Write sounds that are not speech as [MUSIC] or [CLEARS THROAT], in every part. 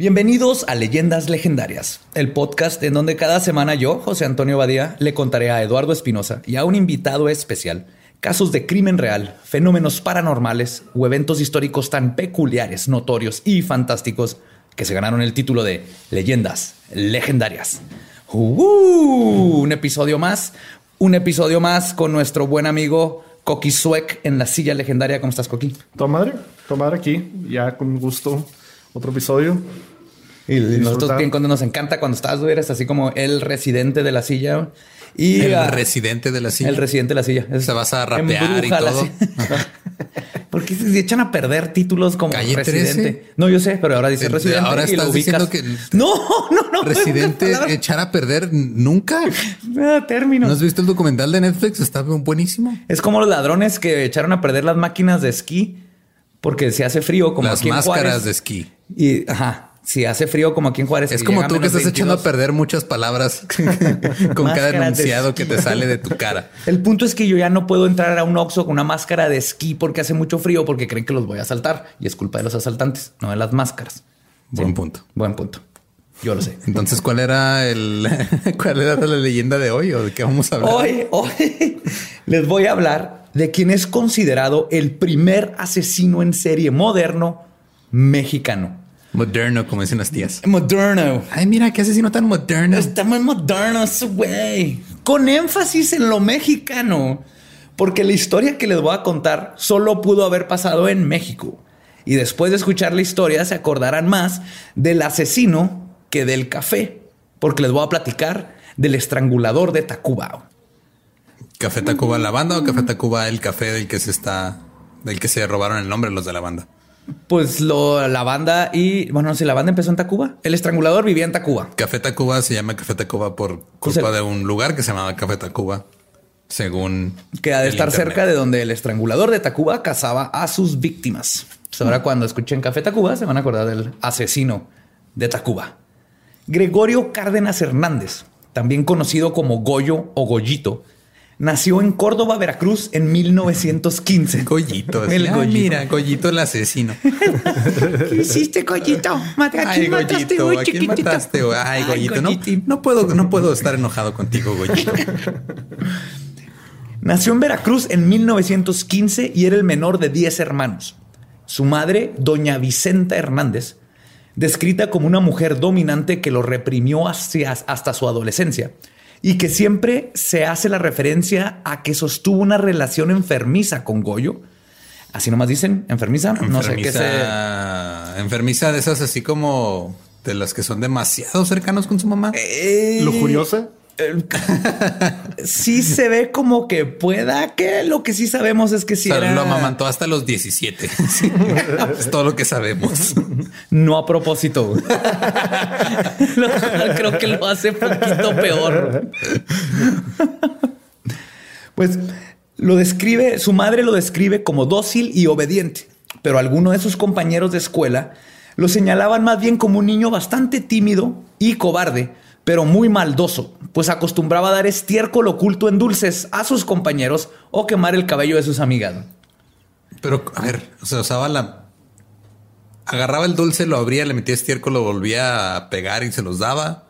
Bienvenidos a Leyendas Legendarias, el podcast en donde cada semana yo, José Antonio Badía, le contaré a Eduardo Espinosa y a un invitado especial casos de crimen real, fenómenos paranormales o eventos históricos tan peculiares, notorios y fantásticos que se ganaron el título de Leyendas Legendarias. ¡Uh! un episodio más, un episodio más con nuestro buen amigo Coqui Suec en la silla legendaria. ¿Cómo estás, Coqui? Toda madre, toda madre aquí, ya con gusto, otro episodio. Y nosotros bien cuando nos encanta cuando estás, güey, eres así como el residente de la silla. Y El ah, residente de la silla. el residente de la silla. Es- Se vas a rapear y todo. Porque se echan a perder títulos como Calle residente. 13. No, yo sé, pero ahora dice Eh, residente. ahora y lo estás ubicas. diciendo que- No, no, no. Residente, echar a perder nunca. Ah, términos. ¿No has visto el documental de Netflix? Está buenísimo. Es como los ladrones que echaron a perder las máquinas de esquí porque se hace frío como Las aquí en máscaras Juárez. de esquí. Y ajá, si hace frío como aquí en Juárez. Es como tú que estás echando a 22. perder muchas palabras [LAUGHS] con cada enunciado que te sale de tu cara. El punto es que yo ya no puedo entrar a un Oxxo con una máscara de esquí porque hace mucho frío porque creen que los voy a asaltar. Y es culpa de los asaltantes, no de las máscaras. Buen punto. Buen punto. Yo lo sé. Entonces, ¿cuál era el [LAUGHS] cuál era la leyenda de hoy o de qué vamos a hablar? Hoy, hoy [LAUGHS] les voy a hablar de quien es considerado el primer asesino en serie moderno mexicano. Moderno, como dicen las tías. Moderno. Ay, mira, qué asesino tan moderno. Está muy moderno ese güey. Con énfasis en lo mexicano. Porque la historia que les voy a contar solo pudo haber pasado en México. Y después de escuchar la historia se acordarán más del asesino que del café. Porque les voy a platicar del estrangulador de Tacuba. ¿Café Tacuba la banda o Café Tacuba el café del que se está, del que se robaron el nombre los de la banda? Pues lo, la banda y... Bueno, no sé, la banda empezó en Tacuba. El estrangulador vivía en Tacuba. Café Tacuba se llama Café Tacuba por Pues culpa el- de un lugar que se llamaba Café Tacuba, según Que ha de estar internet. cerca de donde el estrangulador de Tacuba cazaba a sus víctimas. Pues ahora cuando escuchen Café Tacuba se van a acordar del asesino de Tacuba. Gregorio Cárdenas Hernández, también conocido como Goyo o Goyito, nació en Córdoba, Veracruz en 1915. Goyito. así, El "Ah, Goyito. mira, Goyito el asesino. ¿Qué hiciste, Goyito? Mate- ¿A Ay, quién mataste, Goyito, güey, ¿a quién mataste? güey? Ay, Goyito, no, no puedo, no puedo estar enojado contigo, Goyito. [LAUGHS] Nació en Veracruz en 1915 y era el menor de 10 hermanos. Su madre, doña Vicenta Hernández, descrita como una mujer dominante que lo reprimió hacia- hasta su adolescencia y que siempre se hace la referencia a que sostuvo una relación enfermiza con Goyo. Así nomás dicen, enfermiza. No sé qué se... Enfermiza, enfermiza de esas así como de las que son demasiado cercanos con su mamá. Eh, Lujuriosa. Sí se ve como que pueda que lo que sí sabemos es que si O sea, era lo amamantó hasta los 17. Sí. es todo lo que sabemos. No a propósito. Creo que lo hace poquito peor. Pues lo describe, su madre lo describe como dócil y obediente, pero algunos de sus compañeros de escuela lo señalaban más bien como un niño bastante tímido y cobarde, pero muy maldoso, pues acostumbraba dar estiércol oculto en dulces a sus compañeros o quemar el cabello de sus amigas. Pero a ver, o sea, usaba la. Agarraba el dulce, lo abría, le metía estiércol, lo volvía a pegar y se los daba.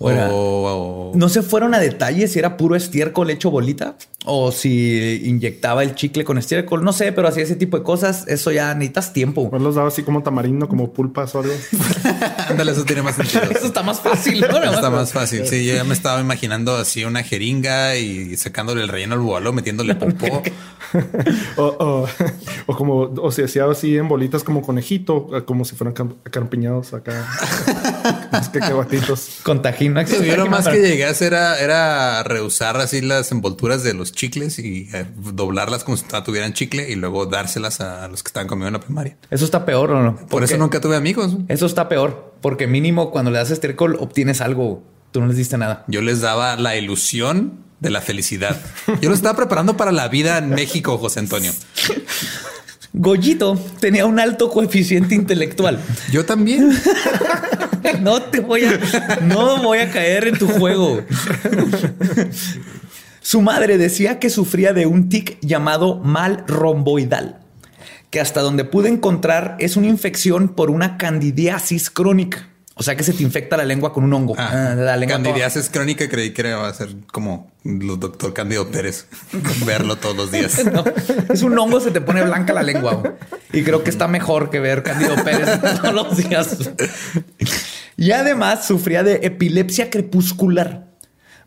O era- No se fueron a detalles si era puro estiércol hecho bolita o si inyectaba el chicle con estiércol. No sé, pero hacía ese tipo de cosas. Eso ya necesitas tiempo. Pues los daba así como tamarindo, como pulpas o algo. [LAUGHS] Ándale, eso tiene más sentido. Eso está más fácil. ¿no? Está más fácil. Sí, yo ya me estaba imaginando así una jeringa y sacándole el relleno al bubalo, metiéndole [LAUGHS] popó. [LAUGHS] O, o, o como, o se hacía así en bolitas como conejito, como si fueran cam- acarpiñados acá. Es que. [LAUGHS] Con tajín. ¿no? Yo lo más que llegué a hacer era, era reusar así las envolturas de los chicles y eh, doblarlas como si tuvieran chicle y luego dárselas a los que estaban conmigo en la primaria. Eso está peor o no? Por eso nunca tuve amigos. Eso está peor. Porque mínimo cuando le das estiércol obtienes algo. Tú no les diste nada. Yo les daba la ilusión de la felicidad. Yo lo estaba preparando para la vida en México, José Antonio. Goyito tenía un alto coeficiente intelectual. Yo también. [LAUGHS] [LAUGHS] No te voy a, no voy a caer en tu juego. Su madre decía que sufría de un tic llamado mal romboidal, que hasta donde pude encontrar es una infección por una candidiasis crónica. O sea que se te infecta la lengua con un hongo. Ah, Ah, la lengua Candidiasis crónica creí que iba a ser como el doctor Cándido Pérez. [LAUGHS] Verlo todos los días. [LAUGHS] No, es un hongo, se te pone blanca la lengua. Y creo que está mejor que ver Cándido Pérez todos los días. Y además sufría de epilepsia crepuscular.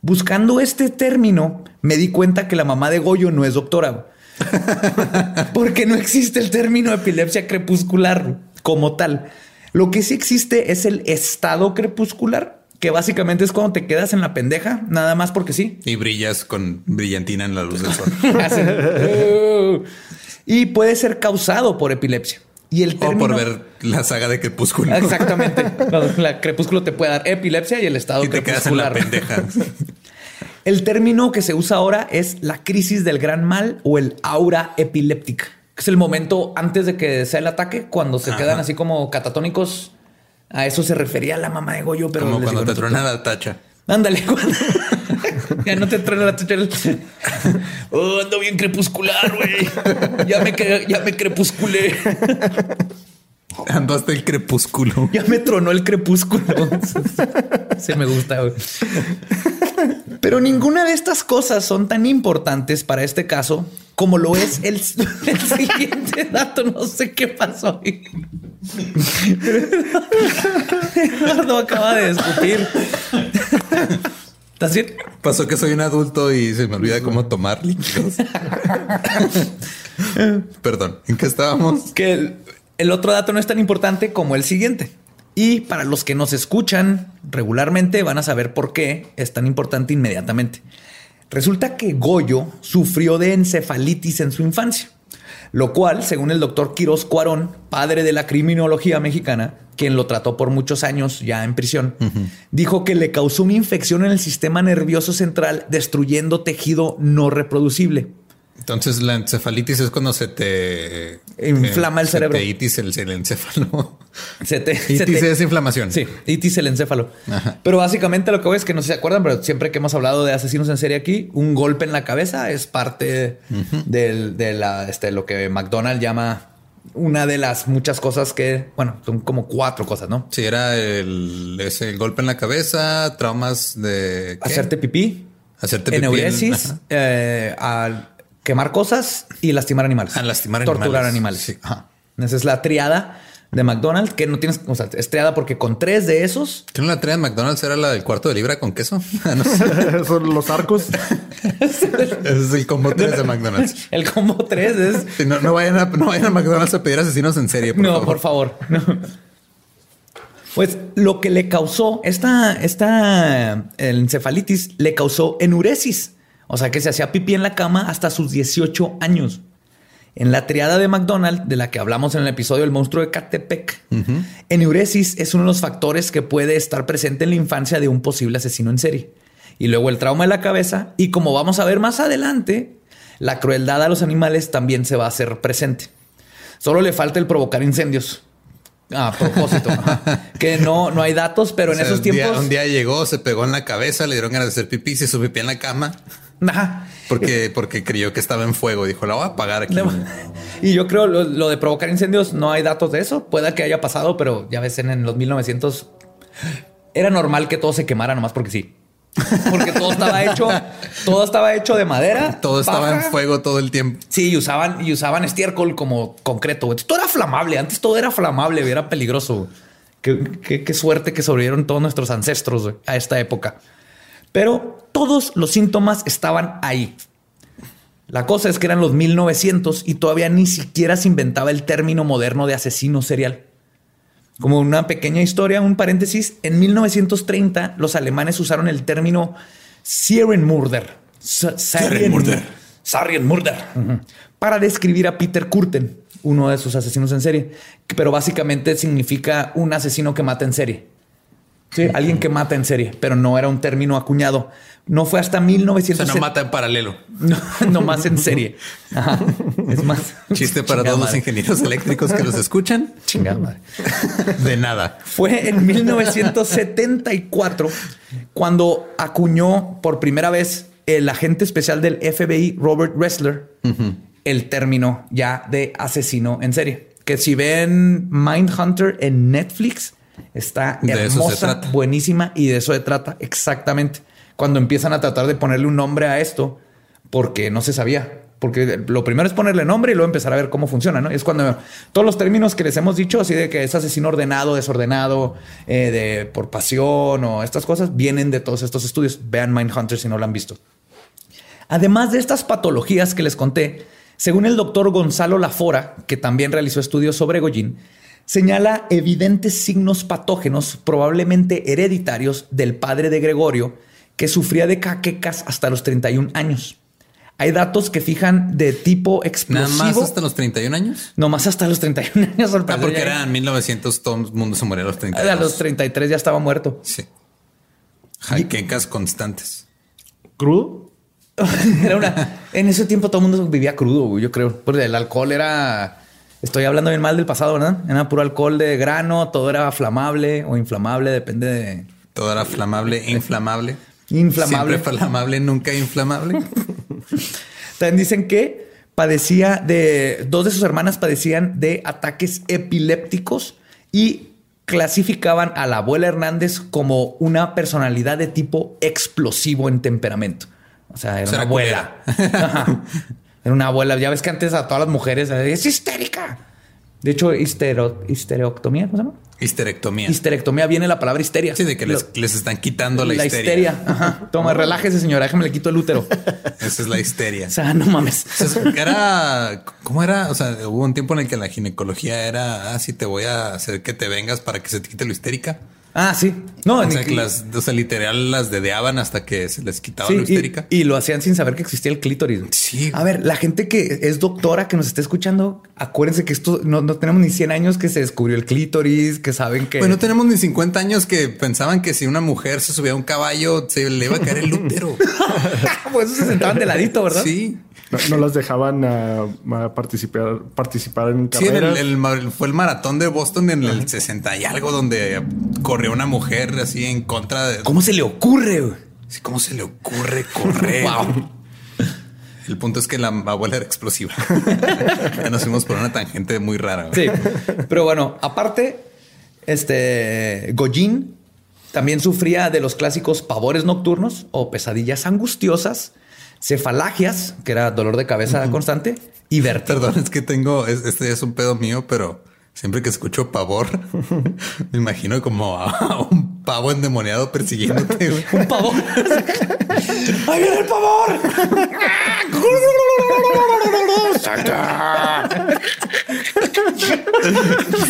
Buscando este término, me di cuenta que la mamá de Goyo no es doctora. [LAUGHS] Porque no existe el término epilepsia crepuscular como tal. Lo que sí existe es el estado crepuscular, que básicamente es cuando te quedas en la pendeja, nada más porque sí. Y brillas con brillantina en la luz del sol. [LAUGHS] [LAUGHS] Y puede ser causado por epilepsia. Y el O por ver la saga de Crepúsculo. Exactamente. [LAUGHS] La, la crepúsculo te puede dar epilepsia y el estado Y te quedas en la crepuscular. pendeja. [LAUGHS] El término que se usa ahora es la crisis del gran mal o el aura epiléptica. que Es el momento antes de que sea el ataque, cuando se quedan así como catatónicos. A eso se refería la mamá de Goyo, pero Como cuando te no truena la tacha. Ándale, [LAUGHS] cuando- ya no te truena la tucha. [LAUGHS] Oh, ando bien crepuscular, güey. Ya me, ya me crepusculé. Ando hasta el crepúsculo. Ya me tronó el crepúsculo. [LAUGHS] Se me gusta. güey. Pero ninguna de estas cosas son tan importantes para este caso como lo es el, [LAUGHS] el siguiente dato. No sé qué pasó ahí. Eduardo acaba de discutir. ¿Estás bien? Pasó que soy un adulto y se me olvida cómo tomar líquidos. [LAUGHS] Perdón, ¿en qué estábamos? que el, el otro dato no es tan importante como el siguiente. Y para los que nos escuchan regularmente van a saber por qué es tan importante inmediatamente. Resulta que Goyo sufrió de encefalitis en su infancia, lo cual, según el doctor Quiroz Cuarón, padre de la criminología mexicana, quien lo trató por muchos años ya en prisión, dijo que le causó una infección en el sistema nervioso central, destruyendo tejido no reproducible. Entonces la encefalitis es cuando se te Inflama el se cerebro. te itis el, el encéfalo. [LAUGHS] Se te, se Itis te- es inflamación. Sí, itis el encéfalo. Ajá. Pero básicamente lo que voy es que no se acuerdan, pero siempre que hemos hablado de asesinos en serie aquí, un golpe en la cabeza es parte del- de la, este, lo que McDonald llama una de las muchas cosas que, bueno, son como cuatro cosas, ¿no? Sí, era el, ese golpe en la cabeza, traumas de ¿qué? Hacerte pipí, hacerte pipí en- ajá. eh, al quemar cosas y lastimar animales. Ah, lastimar Torturar animales. animales. Sí. Esa es la triada de McDonald's, que no tienes, o sea, porque con tres de esos ¿Qué no la traía en McDonald's? ¿Era la del cuarto de libra con queso? [LAUGHS] Ah, no sé. [LAUGHS] Son los arcos. [LAUGHS] Ese es el combo 3 de McDonald's. El combo 3 es. Sí, no, no, vayan a, no vayan a McDonald's a pedir asesinos en serie, por no, favor. por favor. No. Pues lo que le causó esta, esta el encefalitis le causó enuresis. O sea que se hacía pipí en la cama hasta sus 18 años. En la triada de McDonald, de la que hablamos en el episodio El monstruo de Catepec, enuresis es uno de los factores que puede estar presente en la infancia de un posible asesino en serie. Y luego el trauma de la cabeza. Y como vamos a ver más adelante, la crueldad a los animales también se va a hacer presente. Solo le falta el provocar incendios. A propósito. Ajá. [LAUGHS] que no, no hay datos, pero O en sea, esos un día- tiempos. un día llegó, se pegó en la cabeza, le dieron ganas de hacer pipí, se subió pipí en la cama Ajá. porque, porque creyó que estaba en fuego. Dijo, la voy a apagar aquí. Y yo creo lo, lo de provocar incendios, no hay datos de eso. Pueda que haya pasado, pero ya ves en, en los 1900. era normal que todo se quemara nomás porque sí. Porque todo estaba hecho, todo estaba hecho de madera. Todo estaba paja. en fuego todo el tiempo. Sí, y usaban, y usaban estiércol como concreto. Todo era flamable. Antes todo era flamable, era peligroso. Qué, qué- qué suerte que sobrevivieron todos nuestros ancestros a esta época. Pero todos los síntomas estaban ahí. La cosa es que eran los 1900 y todavía ni siquiera se inventaba el término moderno de asesino serial. Como una pequeña historia, un paréntesis, en 1930 los alemanes usaron el término Serienmörder. Serienmörder. Serienmörder. Ujú. Para describir a Peter Kurten, uno de sus asesinos en serie, pero básicamente significa un asesino que mata en serie. Sí, alguien que mata en serie, pero no era un término acuñado. No fue hasta O sea, 1970. no mata en paralelo. No, no más en serie. Ajá. Es más. Chiste para todos los ingenieros eléctricos que los escuchan. Chingada madre. De nada. Fue en 1974 cuando acuñó por primera vez el agente especial del FBI, Robert Ressler, el término ya de asesino en serie. Que si ven Mindhunter en Netflix, está hermosa, buenísima y de eso se trata exactamente. Cuando empiezan a tratar de ponerle un nombre a esto, porque no se sabía. Porque lo primero es ponerle nombre y luego empezar a ver cómo funciona, ¿no? Es cuando todos los términos que les hemos dicho, así de que es asesino ordenado, desordenado, eh, de por pasión o estas cosas, vienen de todos estos estudios. Vean Mindhunter si no lo han visto. Además de estas patologías que les conté, según el doctor Gonzalo Lafora, que también realizó estudios sobre Goyin, señala evidentes signos patógenos, probablemente hereditarios, del padre de Gregorio, que sufría de caquecas hasta los 31 años. Hay datos que fijan de tipo Nada explosivo. más hasta los 31 años. No más hasta los 31 años. al Ah, porque ya- eran 1900, todo el mundo se moría a los A 32. los 33 ya estaba muerto. Sí. Jaquecas constantes. ¿Crudo? [LAUGHS] Era una. En ese tiempo todo el mundo vivía crudo, yo creo. Porque el alcohol era. Estoy hablando bien mal del pasado, ¿verdad? Era puro alcohol de grano, todo era flamable o inflamable, depende de. Todo era flamable, inflamable. Inflamable. Siempre flamable, nunca inflamable. [LAUGHS] También dicen que padecía de. Dos de sus hermanas padecían de ataques epilépticos y clasificaban a la abuela Hernández como una personalidad de tipo explosivo en temperamento. O sea, era una abuela. Ajá. [LAUGHS] Era una abuela. Ya ves que antes a todas las mujeres es histérica. De hecho, histero, histerectomía, ¿cómo se llama? Histerectomía. Histerectomía viene la palabra histeria. Sí, de que les, Lo- les están quitando la, histeria. Ajá. Toma, relájese, señora. Déjame le quito el útero. [LAUGHS] Esa es la histeria. O sea, no mames. O sea, era, ¿cómo era? O sea, hubo un tiempo en el que la ginecología era, ah, sí, te voy a hacer que te vengas para que se te quite lo histérica. Ah, sí. No, O ni sea, que- las, o sea, literal las dedeaban hasta que se les quitaba Sí, y, histérica. y lo hacían sin saber que existía el clítoris. Sí. A ver, la gente que es doctora, que nos esté escuchando, acuérdense que esto no, no tenemos ni 100 años que se descubrió el clítoris, que saben que... Bueno, tenemos ni 50 años que pensaban que si una mujer se subía a un caballo se le iba a caer el útero. [LAUGHS] Por eso se sentaban de ladito, ¿verdad? Sí. No, no las dejaban ah, participar, participar en Sí, en el, carreras. el mar- fue el maratón de Boston en el 60 y algo donde corrió una mujer así en contra de... ¿Cómo se le ocurre? güey? Sí, ¿Cómo se le ocurre correr? [LAUGHS] Wow. El punto es que la abuela era explosiva. [LAUGHS] ya nos fuimos por una tangente muy rara. güey. Sí. Pero bueno, aparte, este Goyin también sufría de los clásicos pavores nocturnos o pesadillas angustiosas, cefalagias, que era dolor de cabeza constante, y vértigo. Perdón, es que tengo, es- este es un pedo mío, pero siempre que escucho pavor, [LAUGHS] me imagino como a un pavo endemoniado persiguiéndote. [LAUGHS] Un pavor. ¡Ahí viene el pavor! [LAUGHS]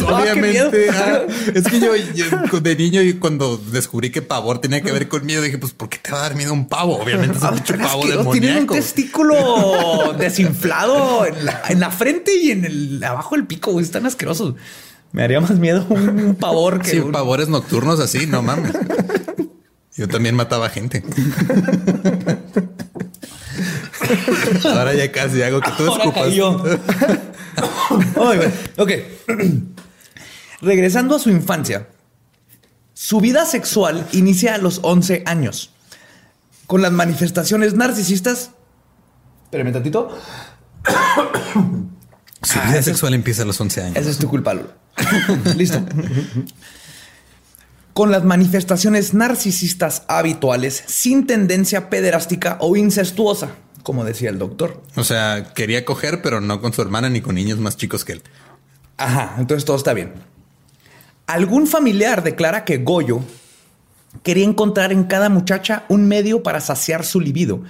Obviamente, [LAUGHS] Ah, qué ah, es que yo, yo de niño y cuando descubrí que pavor tenía que ver con miedo, dije, pues, ¿por qué te va a dar miedo un pavo? Obviamente es un Pero pavo asqueroso, Tienen un testículo desinflado en la, en la frente y en el abajo del pico. Están asquerosos. Me haría más miedo un pavor que Sí, un- pavores nocturnos así, no mames. Yo también mataba gente. [LAUGHS] Ahora ya casi hago que tú Ahora escupas. [LAUGHS] Ay, güey. ok. [CLEARS THROAT] Regresando a su infancia, su vida sexual inicia a los 11 años con las manifestaciones narcisistas. Espérame tantito. [COUGHS] Su vida sexual empieza a los 11 años. Esa es tu culpa, Lolo. [LAUGHS] Listo. con las manifestaciones narcisistas habituales sin tendencia pederástica o incestuosa, como decía el doctor. O sea, quería coger, pero no con su hermana ni con niños más chicos que él. Ajá, entonces todo está bien. Algún familiar declara que Goyo quería encontrar en cada muchacha un medio para saciar su libido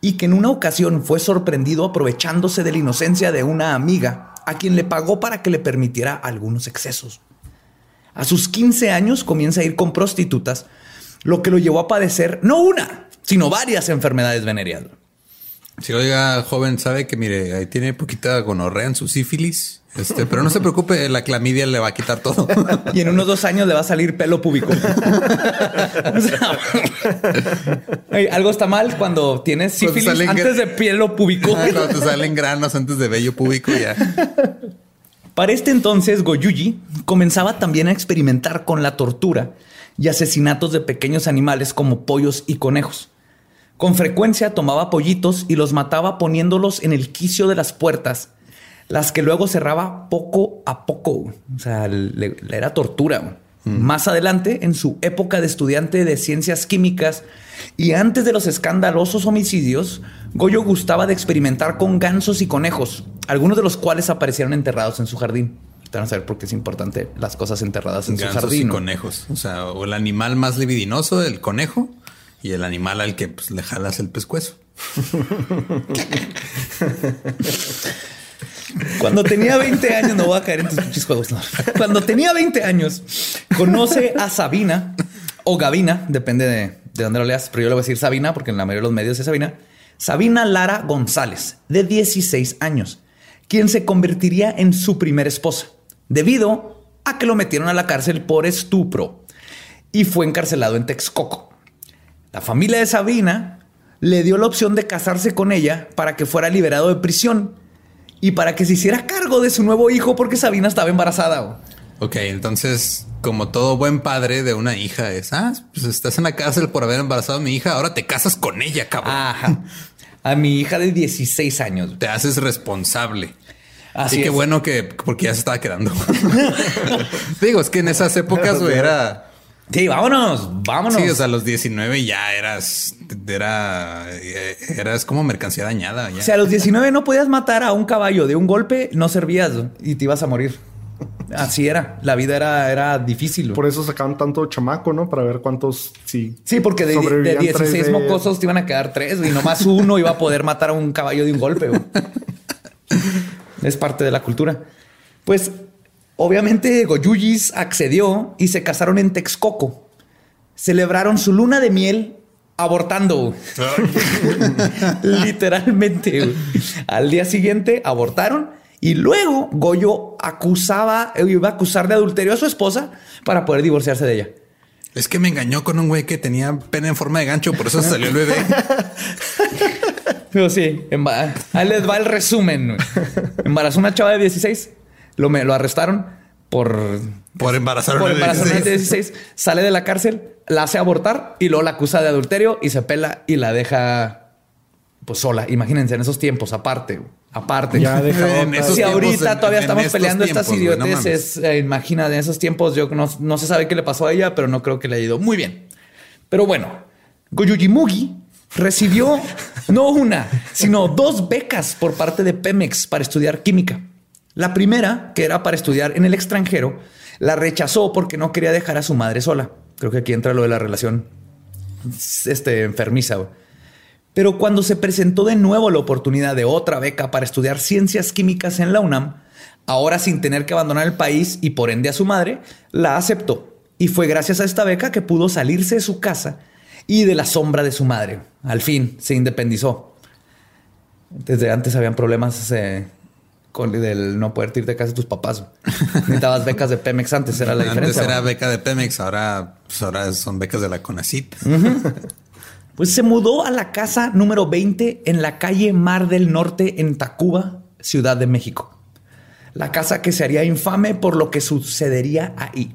y que en una ocasión fue sorprendido aprovechándose de la inocencia de una amiga a quien le pagó para que le permitiera algunos excesos. A sus 15 años comienza a ir con prostitutas, lo que lo llevó a padecer no una, sino varias enfermedades venéreas. Si oiga, joven, sabe que mire, ahí tiene poquita gonorrea en su sífilis. Este, pero no se preocupe, la clamidia le va a quitar todo. [LAUGHS] Y en unos dos años le va a salir pelo púbico. [LAUGHS] O sea, ey, algo está mal cuando tienes sífilis antes de pelo púbico. Ah, Cuando te salen granos antes de vello púbico ya. Para este entonces, Goyuji comenzaba también a experimentar con la tortura y asesinatos de pequeños animales como pollos y conejos. Con frecuencia tomaba pollitos y los mataba poniéndolos en el quicio de las puertas, las que luego cerraba poco a poco. O sea, le, le era tortura. Más adelante, en su época de estudiante de ciencias químicas y antes de los escandalosos homicidios, Goyo gustaba de experimentar con gansos y conejos, algunos de los cuales aparecieron enterrados en su jardín. Vamos a ver por qué es importante las cosas enterradas en su Gansos y jardín. ¿no? conejos. O sea, o el animal más libidinoso, el conejo, y el animal al que pues, le jalas el pescuezo. [LAUGHS] Cuando tenía 20 años, no voy a caer en tus pinches juegos. Cuando tenía 20 años, conoce a Sabina o Gavina, depende de, de dónde lo leas, pero yo le voy a decir Sabina porque en la mayoría de los medios es Sabina. Sabina Lara González, de 16 años, quien se convertiría en su primera esposa, debido a que lo metieron a la cárcel por estupro y fue encarcelado en Texcoco. La familia de Sabina le dio la opción de casarse con ella para que fuera liberado de prisión y para que se hiciera cargo de su nuevo hijo porque Sabina estaba embarazada. Ok, entonces, como todo buen padre de una hija es, ah, pues estás en la cárcel por haber embarazado a mi hija, ahora te casas con ella, cabrón. Ajá. A mi hija de 16 años. Te haces responsable. Así y qué es. bueno que, porque ya se estaba quedando. [LAUGHS] Digo, es que en esas épocas güey, era... Sí, vámonos, vámonos. Sí, o sea, a los 19 ya eras, era, eh, eras como mercancía dañada. Ya. Si a los 19 no podías matar a un caballo de un golpe, no servías y te ibas a morir. Así era. La vida era, era difícil. Por eso sacaban tanto chamaco, ¿no? Para ver cuántos sí. Sí, porque de, de sobrevivían 16 tres de- mocosos te iban a quedar tres y nomás uno iba a poder matar a un caballo de un golpe. [LAUGHS] es parte de la cultura. Pues obviamente Goyuyis accedió y se casaron en Texcoco. Celebraron su luna de miel abortando. [LAUGHS] Literalmente. Al día siguiente abortaron y luego Goyo acusaba, iba a acusar de adulterio a su esposa para poder divorciarse de ella. Es que me engañó con un güey que tenía pene en forma de gancho, por eso salió el bebé. [LAUGHS] Pero sí, ahí les va el resumen. Embarazó una chava de 16, lo, me- lo arrestaron por, Por embarazar a por embarazar una de 16. 16, sale de la cárcel, la hace abortar y luego la acusa de adulterio y se pela y la deja pues sola. Imagínense en esos tiempos, aparte, aparte. Ya deja En esos si tiempos, ahorita en- todavía en estamos peleando estas güey, no idioteces, eh, imagina, en esos tiempos yo no, no se sabe qué le pasó a ella, pero no creo que le haya ido muy bien. Pero bueno, Goyujimugi recibió no una, sino dos becas por parte de Pemex para estudiar química. La primera, que era para estudiar en el extranjero, la rechazó porque no quería dejar a su madre sola. Creo que aquí entra lo de la relación este, enfermiza. Pero cuando se presentó de nuevo la oportunidad de otra beca para estudiar ciencias químicas en la UNAM, ahora sin tener que abandonar el país y por ende a su madre, la aceptó. Y fue gracias a esta beca que pudo salirse de su casa y de la sombra de su madre. Al fin se independizó. Desde antes habían problemas eh, con el no poder irte de casa de tus papás. Necesitabas becas de Pemex antes, era la Antes diferencia. era güey. beca de Pemex, ahora, pues ahora son becas de la CONACIT. [LAUGHS] Pues se mudó a la casa número 20 en la calle Mar del Norte en Tacuba, Ciudad de México. La casa que se haría infame por lo que sucedería ahí.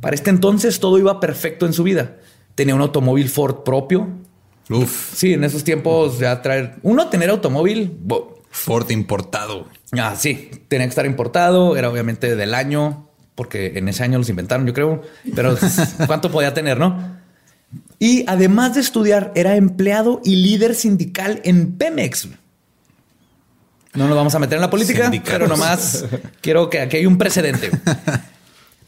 Para este entonces todo iba perfecto en su vida. Tenía un automóvil Ford propio. Uf, Sí, en esos tiempos ya traer uno tener automóvil. Ford importado. Ah, sí, tenía que estar importado. Era obviamente del año. porque en ese año los inventaron, yo creo, pero [LAUGHS] ¿cuánto podía tener, no? Y además de estudiar, era empleado y líder sindical en Pemex. No nos vamos a meter en la política, pero nomás quiero que aquí hay un precedente.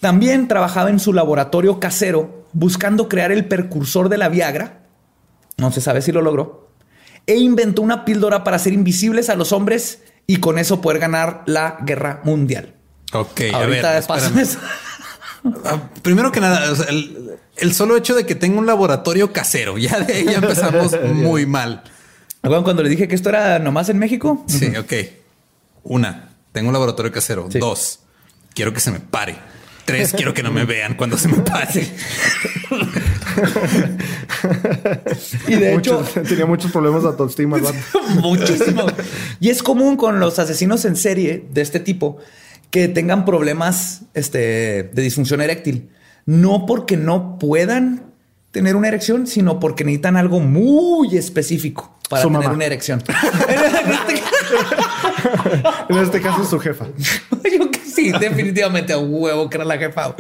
También trabajaba en su laboratorio casero buscando crear el precursor de la Viagra. No se sabe si lo logró. E inventó una píldora para hacer invisibles a los hombres y con eso poder ganar la guerra mundial. Ok, a Ahorita ver, pásame espérame. eso. Ah, Primero que nada, o sea, el, el solo hecho de que tenga un laboratorio casero, ya de ahí ya empezamos [LAUGHS] muy mal. Cuando le dije que esto era nomás en México, Sí, ok. Una, tengo un laboratorio casero. Sí. Dos, quiero que se me pare. Tres, quiero que no me vean cuando se me pare. y de Mucho- hecho, tenía muchos problemas de autoestima. [LAUGHS] Muchísimo. Y es común con los asesinos en serie de este tipo que tengan problemas este, de disfunción eréctil. No porque no puedan tener una erección, sino porque necesitan algo muy específico para Su tener mamá. una erección. [LAUGHS] [LAUGHS] En este caso, su jefa. Yo sí, definitivamente a huevo que era la jefa.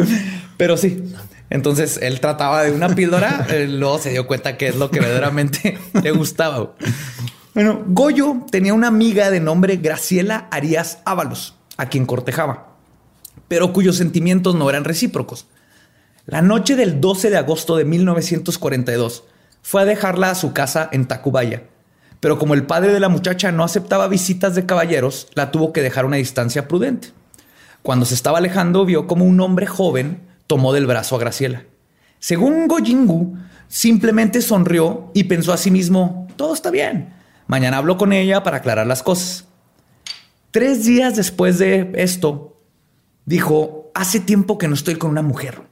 Pero sí. Entonces él trataba de una píldora, [LAUGHS] eh, luego se dio cuenta que es lo que verdaderamente [LAUGHS] le gustaba. Bueno, Goyo tenía una amiga de nombre Graciela Arias Ábalos, a quien cortejaba, pero cuyos sentimientos no eran recíprocos. La noche del 12 de agosto de 1942 fue a dejarla a su casa en Tacubaya, pero como el padre de la muchacha no aceptaba visitas de caballeros, la tuvo que dejar a una distancia prudente. Cuando se estaba alejando, vio como un hombre joven tomó del brazo a Graciela. Según Goyingu, simplemente sonrió y pensó a sí mismo, todo está bien. Mañana hablo con ella para aclarar las cosas. Tres días después de esto, dijo, hace tiempo que no estoy con una mujer.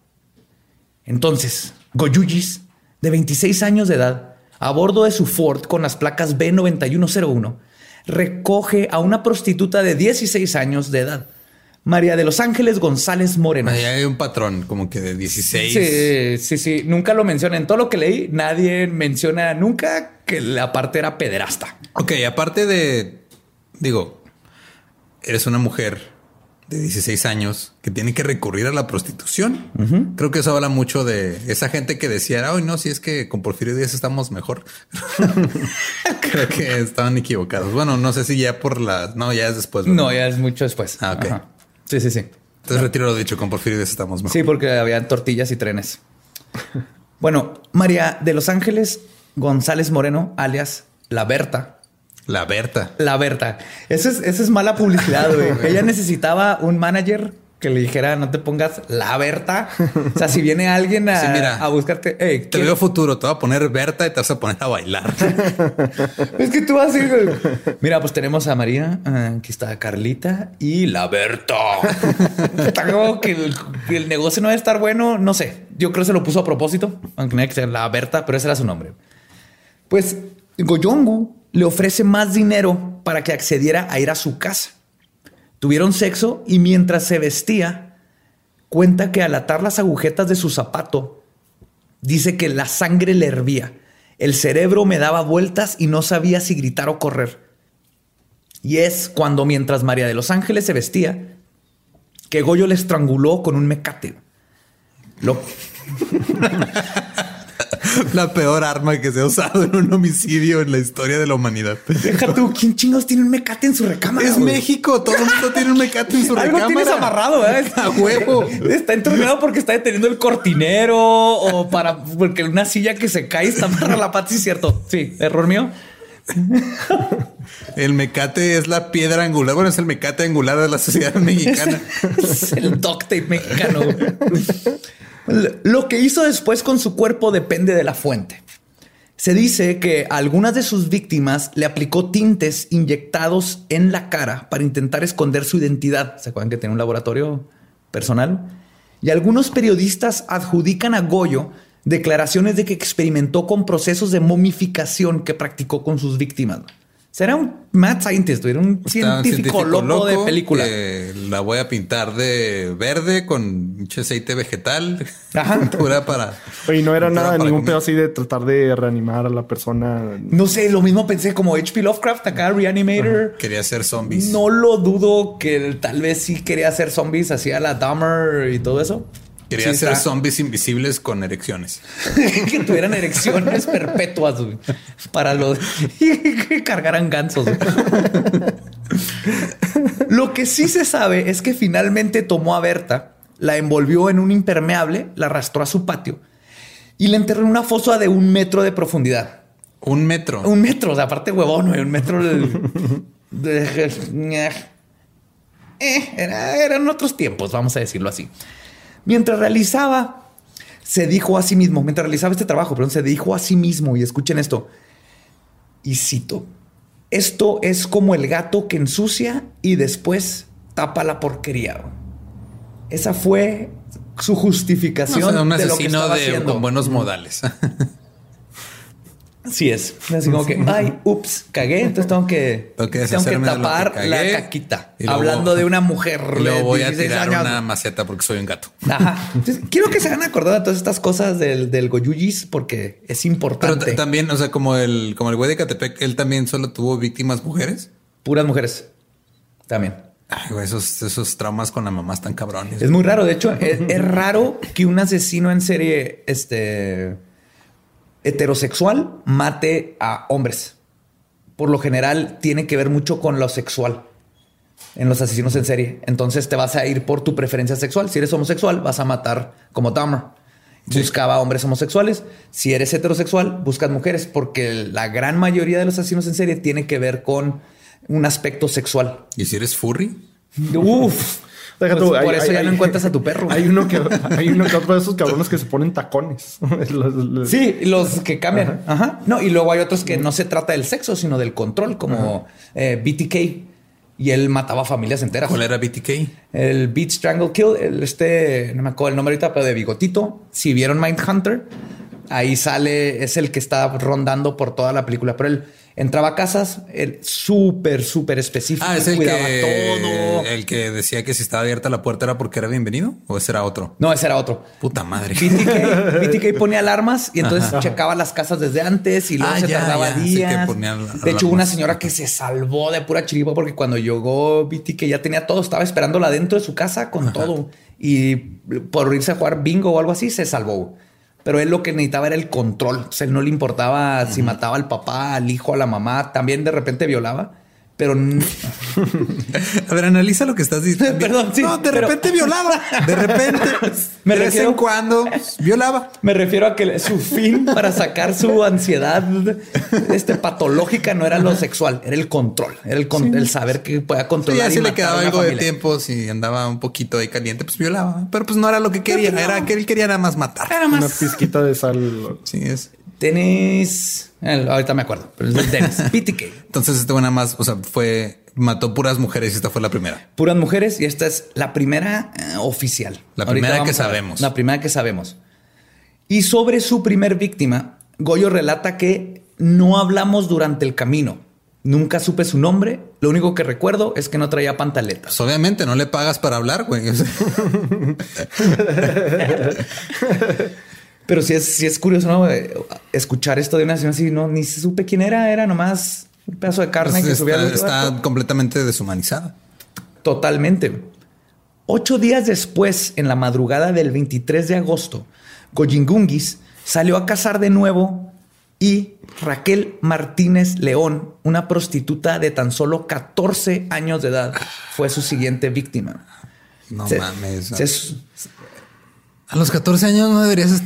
Entonces, Goyuyis, de 26 años de edad, a bordo de su Ford con las placas B9101, recoge a una prostituta de 16 años de edad, María de los Ángeles González Moreno. Ahí hay un patrón como que de 16. Sí, sí, sí. Nunca lo menciona. En todo lo que leí, nadie menciona nunca que la parte era pederasta. Ok, aparte de, digo, eres una mujer de 16 años que tiene que recurrir a la prostitución. Creo que eso habla mucho de esa gente que decía, ay, no, si es que con Porfirio Díaz estamos mejor. [LAUGHS] Creo que estaban equivocados. Bueno, no sé si ya por la, no, ya es después. ¿verdad? No, ya es mucho después. Ah, ok. Ajá. Sí, sí, sí. Entonces retiro lo dicho, con Porfirio estamos mejor. Sí, porque habían tortillas y trenes. Bueno, María de los Ángeles González Moreno, alias La Berta. La Berta. La Berta. Eso es, eso es mala publicidad, güey. [LAUGHS] Ella necesitaba un manager que le dijera, no te pongas La Berta. O sea, si viene alguien a, Sí, mira. a buscarte, hey, Te ¿quién- veo futuro, te voy a poner Berta y te vas a poner a bailar. [LAUGHS] Es que tú vas a ir. Mira, pues tenemos a María, ah, aquí está Carlita y la Berta. [LAUGHS] Está como que el, negocio no debe estar bueno. No sé. Yo creo que se lo puso a propósito, aunque no hay que ser la Berta, pero ese era su nombre. Pues Goyongu le ofrece más dinero para que accediera a ir a su casa. Tuvieron sexo y mientras se vestía, cuenta que al atar las agujetas de su zapato, Dice que la sangre le hervía. El cerebro me daba vueltas y no sabía si gritar o correr. Y es cuando mientras María de los Ángeles se vestía, que Goyo le estranguló con un mecate. Lo, [LAUGHS] [LAUGHS] La peor arma que se ha usado en un homicidio en la historia de la humanidad. deja tú, ¿quién chingos tiene un mecate en su recámara? Es güey? México, todo el mundo tiene un mecate en su Algo recámara. tienes amarrado, ¿eh? [LAUGHS] A huevo. Está entrenado porque está deteniendo el cortinero o para porque una silla que se cae está amarrada la pata. Sí, cierto. Sí, error mío. El mecate es la piedra angular. Bueno, es el mecate angular de la sociedad mexicana. [LAUGHS] Es el duct tape mexicano. Lo que hizo después con su cuerpo depende de la fuente. Se dice que a algunas de sus víctimas le aplicó tintes inyectados en la cara para intentar esconder su identidad. ¿Se acuerdan que tenía un laboratorio personal? Y algunos periodistas adjudican a Goyo declaraciones de que experimentó con procesos de momificación que practicó con sus víctimas. Será un mad scientist, era un científico, loco, de película. que la voy a pintar de verde con aceite vegetal. Ajá. [LAUGHS] Pura para. Y no era nada, ningún comer. pedo así de tratar de reanimar a la persona. No sé, lo mismo pensé como H.P. Lovecraft, acá Reanimator. Quería ser zombies. No lo dudo que tal vez sí quería hacer zombies, hacía la Dahmer y todo eso. Quería Sí, ser está- zombies invisibles con erecciones. [LAUGHS] que tuvieran erecciones perpetuas güey, para los [LAUGHS] que cargaran gansos. güey. Lo que sí se sabe es que finalmente tomó a Berta, la envolvió en un impermeable, la arrastró a su patio y la enterró en una fosa de un metro de profundidad. Un metro. Un metro, o sea, aparte huevón, güey, un metro de, Eh, era- eran otros tiempos, vamos a decirlo así. Mientras realizaba, se dijo a sí mismo, mientras realizaba este trabajo, perdón, se dijo a sí mismo, y escuchen esto, y cito, esto es como el gato que ensucia y después tapa la porquería. Esa fue su No, justificación o sea, un de lo que asesino estaba de, haciendo. con buenos modales. [LAUGHS] Así es. Así como que, [LAUGHS] ay, ups, cagué, entonces tengo que, Tengo que tengo tapar cagué. la caquita. Luego- Hablando de una mujer [LAUGHS] de voy a 16 tirar años. una maceta porque soy un gato. Ajá. [LAUGHS] Entonces, quiero que se hagan acordar de todas estas cosas del, del Goyuyis porque es Pero importante. t- también, o sea, como el, como el güey de Catepec, él también solo tuvo víctimas mujeres. Puras mujeres. También. Ay, güey, esos, esos traumas con la mamá están cabrones. Es muy raro. De hecho, es, es raro que un asesino en serie este, heterosexual mate a hombres. Por lo general, tiene que ver mucho con lo sexual en los asesinos en serie. Entonces te vas a ir por tu preferencia sexual. Si eres homosexual, vas a matar como Dahmer. Buscaba hombres homosexuales. Si eres heterosexual, buscas mujeres, porque la gran mayoría de los asesinos en serie tiene que ver con un aspecto sexual. ¿Y si eres furry? Uf. Deja Pues tú, por hay- eso hay- ya no encuentras a tu [LAUGHS] perro. Hay uno que hay uno que otro de esos cabrones que se ponen tacones. [LAUGHS] Los- los- Sí, los que cambian. Ajá. No, y luego hay otros que no se trata del sexo, sino del control, como eh, BTK. Y él mataba familias enteras. ¿Cuál era BTK? El Beat Strangle Kill, el este, no me acuerdo el nombre ahorita, pero de bigotito. Si vieron Mindhunter, ahí sale, es el que está rondando por toda la película. Pero él entraba a casas, súper, súper específico. Ah, es el que, todo. el que decía que si estaba abierta la puerta era porque era bienvenido o ese era otro. No, ese era otro. Puta madre. BTK, BTK [LAUGHS] ponía alarmas y entonces checaba las casas desde antes y luego Ah, se ya, tardaba ya, días. de hecho, hubo una señora que se salvó de pura chiripa porque cuando llegó BTK ya tenía todo, estaba esperándola dentro de su casa con todo y por irse a jugar bingo o algo así se salvó. Pero él lo que necesitaba era el control. O sea, él no le importaba si mataba al papá, al hijo, a la mamá. También de repente violaba. Pero [LAUGHS] A ver, analiza lo que estás diciendo. [LAUGHS] Perdón, sí, No, de pero- repente violaba. De repente, [LAUGHS] Me de vez en cuando violaba. Me refiero a que su fin para sacar su ansiedad este, patológica no era lo sexual, era el control, era el, con- el saber que pueda Sí, controlar. ya y si le quedaba una algo de tiempo, si andaba un poquito ahí caliente, pues violaba. Pero pues no era lo que quería, era que él quería nada más matar. Era una más pizquita de sal. Sí, es. Tenis. eh, ahorita me acuerdo, pero es el tenis. [LAUGHS] PTK. Entonces este güey nada más, o sea, fue, mató puras mujeres y esta fue la primera. Puras mujeres y esta es la primera eh, oficial. La primera que sabemos. La primera que sabemos. Y sobre su primer víctima, Goyo relata que no hablamos durante el camino. Nunca supe su nombre. Lo único que recuerdo es que no traía pantaletas. Pues obviamente no le pagas para hablar, güey. [LAUGHS] [LAUGHS] Pero sí es, sí es curioso, ¿no? Eh, Escuchar esto de una señora así, no, ni supe quién era, era nomás un pedazo de carne que pues, subía está, está completamente deshumanizada. Totalmente. Ocho días después, en la madrugada del 23 de agosto, Goyingungis salió a cazar de nuevo y Raquel Martínez León, una prostituta de tan solo 14 años de edad, fue su siguiente víctima. No Se- mames. se- A los 14 años no deberías,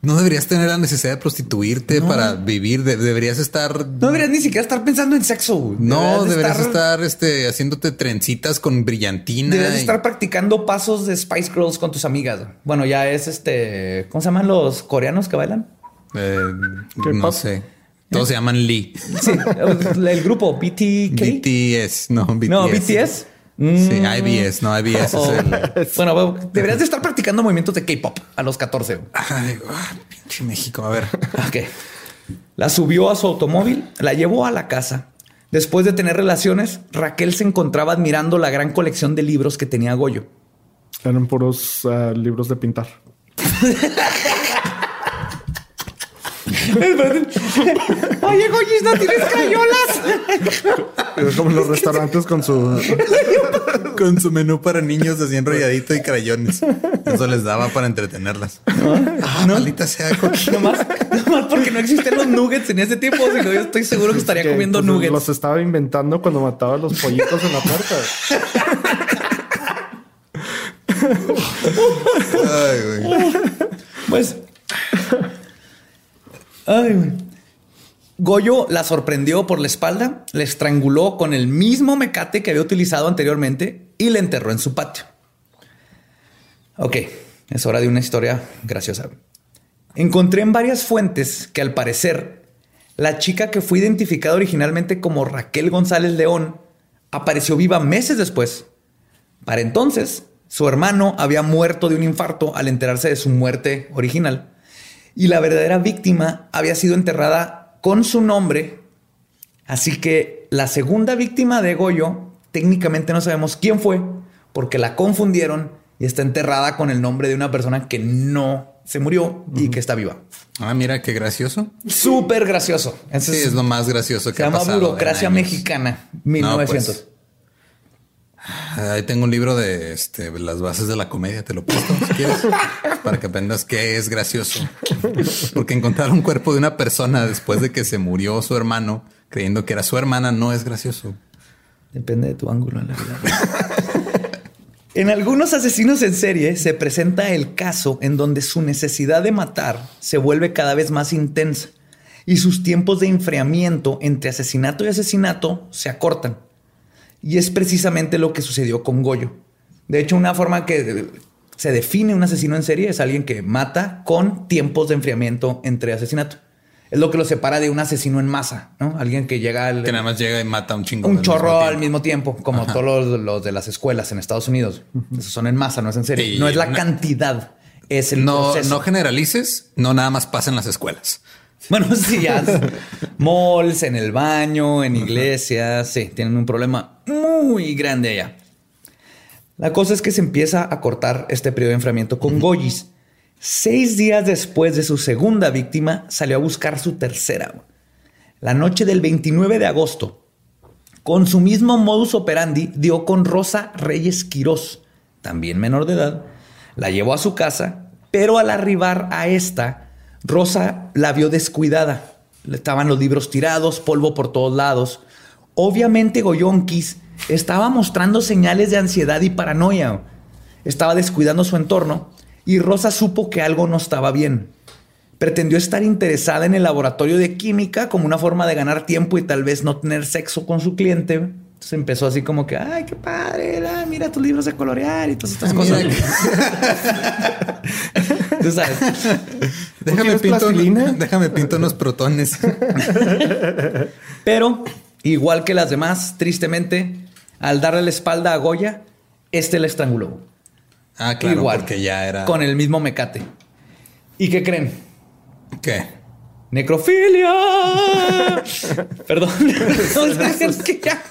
no deberías tener la necesidad de prostituirte para vivir. De- deberías estar. no deberías ni siquiera estar pensando en sexo. güey. No, de deberías estar, este, haciéndote trencitas con brillantina. Deberías y- estar practicando pasos de Spice Girls con tus amigas. Bueno, ya es este. ¿Cómo se llaman los coreanos que bailan? eh, ¿Qué no pop? sé. Todos se llaman Lee. Sí, el grupo BTK. BTS, no, BTS. No, BTS. Sí, IBS, no, IBS Oh. es el. [LAUGHS] Bueno, bueno, deberías de estar practicando movimientos de K-pop a los 14. Ay, ah, pinche México. A ver. [LAUGHS] Ok. La subió a su automóvil, la llevó a la casa. Después de tener relaciones, Raquel se encontraba admirando la gran colección de libros que tenía Goyo. Eran puros ah, libros de pintar. [LAUGHS] [LAUGHS] Oye, Goyis, ¿no tienes crayolas? Es como los restaurantes con su... Con su menú para niños así enrolladito y crayones. Eso les daba para entretenerlas. Ah, maldita sea. nomás, nomás porque no existen los nuggets en ese tiempo, sino yo estoy seguro que estaría comiendo pues, nuggets. Los estaba inventando cuando mataba a los pollitos en la puerta. Ay, güey. Pues. Goyo la sorprendió por la espalda, le estranguló con el mismo mecate que había utilizado anteriormente y le enterró en su patio. Ok, es hora de una historia graciosa. Encontré en varias fuentes que al parecer la chica que fue identificada originalmente como Raquel González León apareció viva meses después. Para entonces, su hermano había muerto de un infarto al enterarse de su muerte original y la verdadera víctima había sido enterrada con su nombre. Así que la segunda víctima de Goyo, técnicamente no sabemos quién fue, porque la confundieron y está enterrada con el nombre de una persona que no se murió y que está viva. Ah, mira qué gracioso. Súper gracioso. Sí, es- es lo más gracioso que se ha llama pasado burocracia mexicana, 1900. pues. Ahí tengo un libro de este, las bases de la comedia, te lo presto si quieres, [LAUGHS] para que aprendas qué es gracioso. Porque encontrar un cuerpo de una persona después de que se murió su hermano, creyendo que era su hermana, no es gracioso. Depende de tu ángulo en la vida. [LAUGHS] en algunos asesinos en serie se presenta el caso en donde su necesidad de matar se vuelve cada vez más intensa y sus tiempos de enfriamiento entre asesinato y asesinato se acortan. Y es precisamente lo que sucedió con Goyo. De hecho, una forma que se define un asesino en serie es alguien que mata con tiempos de enfriamiento entre asesinato. Es lo que lo separa de un asesino en masa, ¿no? Alguien que llega al, Que nada más llega y mata a un chingo. un chorro mismo al mismo tiempo, como todos los, los de las escuelas en Estados Unidos. Esos son en masa, no es en serie. No es la una- cantidad, es el No, proceso. no generalices, no nada más pasa en las escuelas. [LAUGHS] Bueno, sí, ya. Malls, en el baño, en iglesias, sí, tienen un problema muy grande allá. La cosa es que se empieza a cortar este periodo de enfriamiento con Goyis. Seis días después de su segunda víctima, salió a buscar su tercera. La noche del 29 de agosto, con su mismo modus operandi, dio con Rosa Reyes Quirós, también menor de edad, la llevó a su casa, pero al arribar a esta, Rosa la vio descuidada. Estaban los libros tirados, polvo por todos lados. Obviamente Goyonkis estaba mostrando señales de ansiedad y paranoia. Estaba descuidando su entorno y Rosa supo que algo no estaba bien. Pretendió estar interesada en el laboratorio de química como una forma de ganar tiempo y tal vez no tener sexo con su cliente. Entonces empezó así como que, ay, qué padre, ah, mira tus libros de colorear y todas estas cosas. [LAUGHS] Tú sabes. [LAUGHS] Déjame pinto, déjame pinto unos protones. [LAUGHS] Pero, igual que las demás, tristemente, al darle la espalda a Goya, este la estranguló. Ah, claro, igual. porque ya era. Con el mismo mecate. ¿Y qué creen? ¿Qué? ¡Necrofilia! [LAUGHS] Perdón. No, es que ya.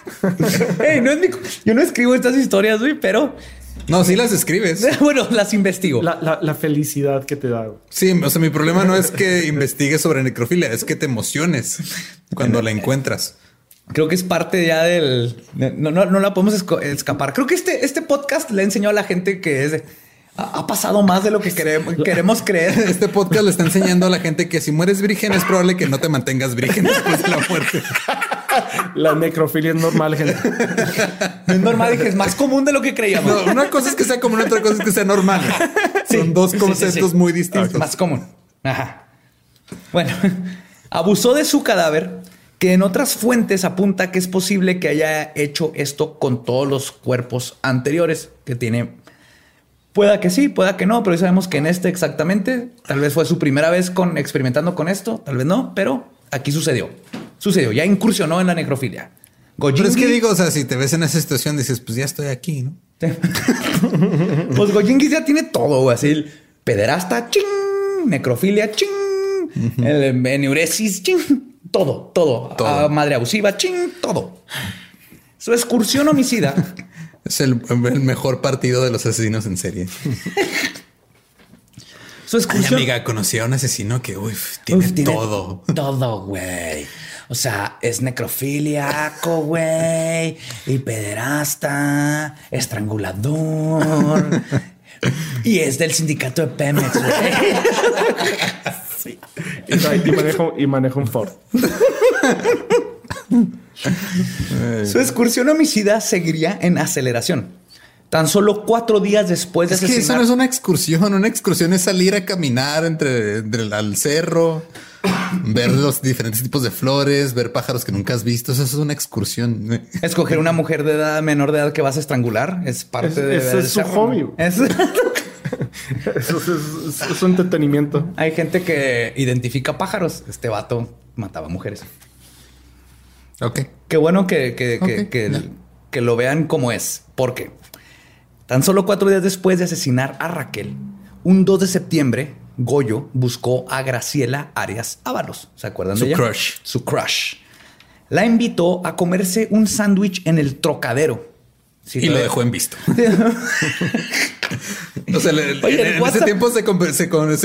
Ey, no es mi- Yo no escribo estas historias, güey, pero No, sí las escribes. [LAUGHS] bueno, las investigo. La, la- la felicidad que te da. Sí, o sea, mi problema no es que [LAUGHS] investigues sobre necrofilia, es que te emociones cuando la encuentras. Creo que es parte ya del. No, no, no la podemos escapar. Creo que este, este podcast le enseñó a la gente que es. Ha, ha pasado más de lo que queremos, [LAUGHS] queremos creer. Este podcast le está enseñando a la gente que si mueres virgen es probable que no te mantengas virgen después de la muerte. La necrofilia es normal, gente. No es normal, dije, es más común de lo que creíamos. No, una cosa es que sea común, otra cosa es que sea normal. Sí, Son dos sí, sí, conceptos sí. muy distintos. Más común. Ajá. Bueno, abusó de su cadáver, que en otras fuentes apunta que es posible que haya hecho esto con todos los cuerpos anteriores que tiene. Pueda que sí, pueda que no, pero ya sabemos que en este exactamente, tal vez fue su primera vez con experimentando con esto, tal vez no, pero aquí sucedió. Sucedió, ya incursionó en la necrofilia. Pero es que digo, o sea, si te ves en esa situación, dices, pues ya estoy aquí, ¿no? [LAUGHS] pues Gojingi ya tiene todo, güey, así el pederasta, ching, necrofilia, ching, el eneuresis, ching, todo, todo, Todo. Ah, madre abusiva, ching, todo. Su excursión homicida [LAUGHS] Es el, el mejor partido de los asesinos en serie. Su Ay, excursión. amiga, conocí a un asesino que uy, tiene, Uf, tiene todo. Todo, güey. O sea, es necrofiliaco, güey. Y pederasta, estrangulador. y es del sindicato de Pemex, güey. Y, trae- y manejo, y manejo un Ford. Su excursión homicida seguiría en aceleración. Tan solo cuatro días después de Es que eso no es una excursión. Una excursión es salir a caminar entre, entre el- al cerro, [COUGHS] ver los diferentes tipos de flores, ver pájaros que nunca has visto. Eso es una excursión. Escoger una mujer de edad menor de edad que vas a estrangular es parte Es- de... ese del es su hobby. [LAUGHS] Eso es, es- es su entretenimiento. Hay gente que identifica pájaros. Este vato mataba mujeres. Ok. Qué bueno que, que, que- que lo vean como es. Porque tan solo cuatro días después de asesinar a Raquel, un 2 de septiembre, Goyo buscó a Graciela Arias Ábalos. ¿Se acuerdan Su de ella? crush. Su crush. La invitó a comerse un sándwich en el trocadero. Sí, y lo dejó en visto. [LAUGHS] O sea, le- Oye, en, en ese tiempo se,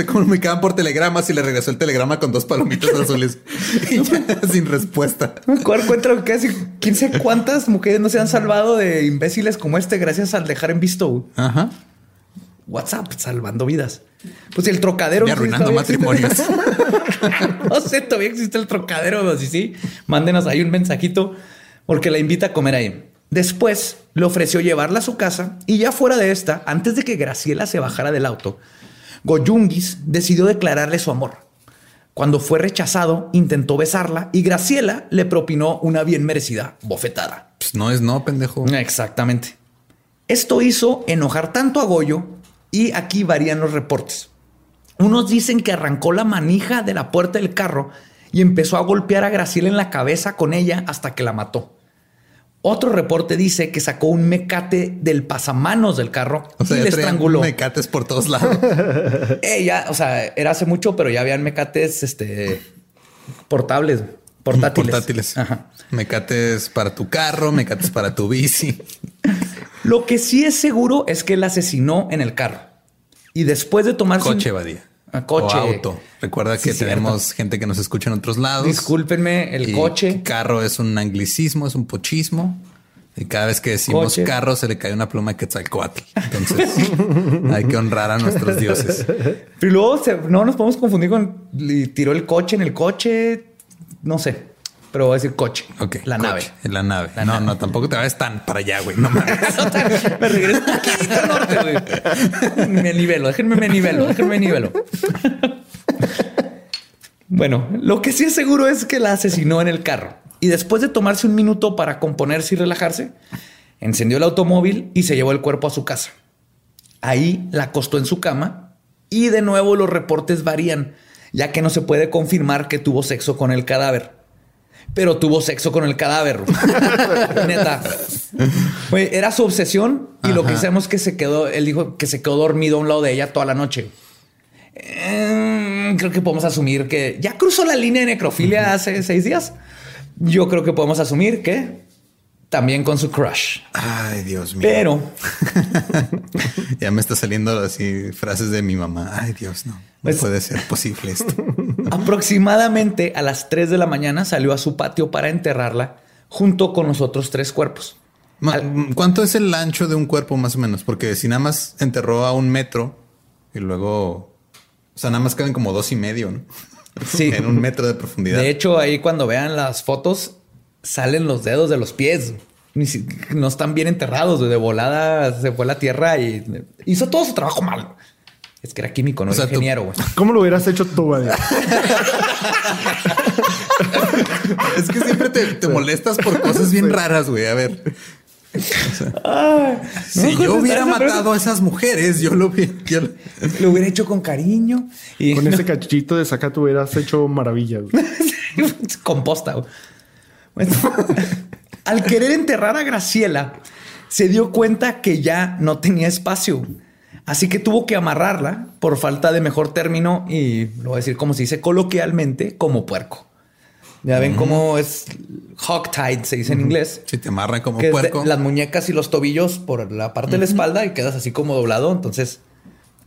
comunicaban por telegramas y le regresó el telegrama con dos palomitas [LAUGHS] azules [LAUGHS] y ya sin respuesta. ¿Cuál encuentro casi quién sé cuántas mujeres no se han salvado de imbéciles como este gracias al dejar en visto Ajá. WhatsApp salvando vidas? Pues el trocadero Y arruinando matrimonios. [LAUGHS] no sé, todavía existe el trocadero. Sí, sí. Mándenos ahí un mensajito porque la invita a comer ahí. Después le ofreció llevarla a su casa y ya fuera de esta, antes de que Graciela se bajara del auto, Goyungis decidió declararle su amor. Cuando fue rechazado, intentó besarla y Graciela le propinó una bien merecida bofetada. Pues no es no, pendejo. Exactamente. Esto hizo enojar tanto a Goyo y aquí varían los reportes. Unos dicen que arrancó la manija de la puerta del carro y empezó a golpear a Graciela en la cabeza con ella hasta que la mató. Otro reporte dice que sacó un mecate del pasamanos del carro O sea, y le estranguló. mecates por todos lados. [LAUGHS] Ella, o sea, era hace mucho, pero ya habían mecates este, portables, portátiles. Portátiles. Ajá. Mecates para tu carro, mecates para tu bici. [LAUGHS] Lo que sí es seguro es que él asesinó en el carro. Y después de tomarse un- Coche, Badía. Ah, coche. O auto. Recuerda Sí, que cierto. tenemos gente que nos escucha en otros lados. Discúlpenme, el Y coche. Carro es un anglicismo, es un pochismo. Y cada vez que decimos Coche. carro se le cae una pluma de Quetzalcoatl. Entonces [LAUGHS] hay que honrar a nuestros dioses. Pero luego se- no nos podemos confundir con tiró el coche en el coche. No sé, pero voy a decir coche. Ok. La coche, nave. La nave. La no, nave. no, tampoco te vayas tan para allá, güey. No mames. [LAUGHS] me regreso un poquito al norte, güey. Me nivelo, déjenme me nivelo, déjenme me nivelo. Bueno, lo que sí es seguro es que la asesinó en el carro. Y después de tomarse un minuto para componerse y relajarse, encendió el automóvil y se llevó el cuerpo a su casa. Ahí la acostó en su cama y de nuevo los reportes varían, ya que no se puede confirmar que tuvo sexo con el cadáver. Pero tuvo sexo con el cadáver. [LAUGHS] Neta. Era su obsesión y lo que hicimos que se quedó, él dijo que se quedó dormido a un lado de ella toda la noche. Eh, creo que podemos asumir que ya cruzó la línea de necrofilia hace seis días. Yo creo que podemos asumir que también con su crush. Ay, Dios mío. Pero [LAUGHS] ya me está saliendo así frases de mi mamá. Ay, Dios, no. No Pues- puede ser posible esto. [LAUGHS] aproximadamente a las 3 de la mañana salió a su patio para enterrarla junto con los otros tres cuerpos. Ma- ¿Cuánto es el ancho de un cuerpo más o menos? Porque si nada más enterró a un metro y luego, o sea, nada más caben como dos y medio, ¿no? [LAUGHS] Sí. en un metro de profundidad. De hecho, ahí cuando vean las fotos, salen los dedos de los pies. No están bien enterrados. De volada se fue a la tierra y hizo todo su trabajo mal. Es que era químico, no O sea, ingeniero. güey. [LAUGHS] ¿Cómo lo hubieras hecho tú, [LAUGHS] es que siempre te, te molestas por cosas bien raras, güey. A ver, si no, yo pues, hubiera matado a esas mujeres, yo lo hubiera. yo lo- [LAUGHS] Lo hubiera hecho con cariño y Con ese cachito de saca tú hubieras hecho maravillas. composta. güey. Bueno, al querer enterrar a Graciela, se dio cuenta que ya no tenía espacio. Así que tuvo que amarrarla por falta de mejor término y lo voy a decir como se dice coloquialmente, como puerco. Ya ven cómo es hogtied, se dice en inglés. Si te amarran como que puerco. las muñecas y los tobillos por la parte de la espalda y quedas así como doblado. Entonces,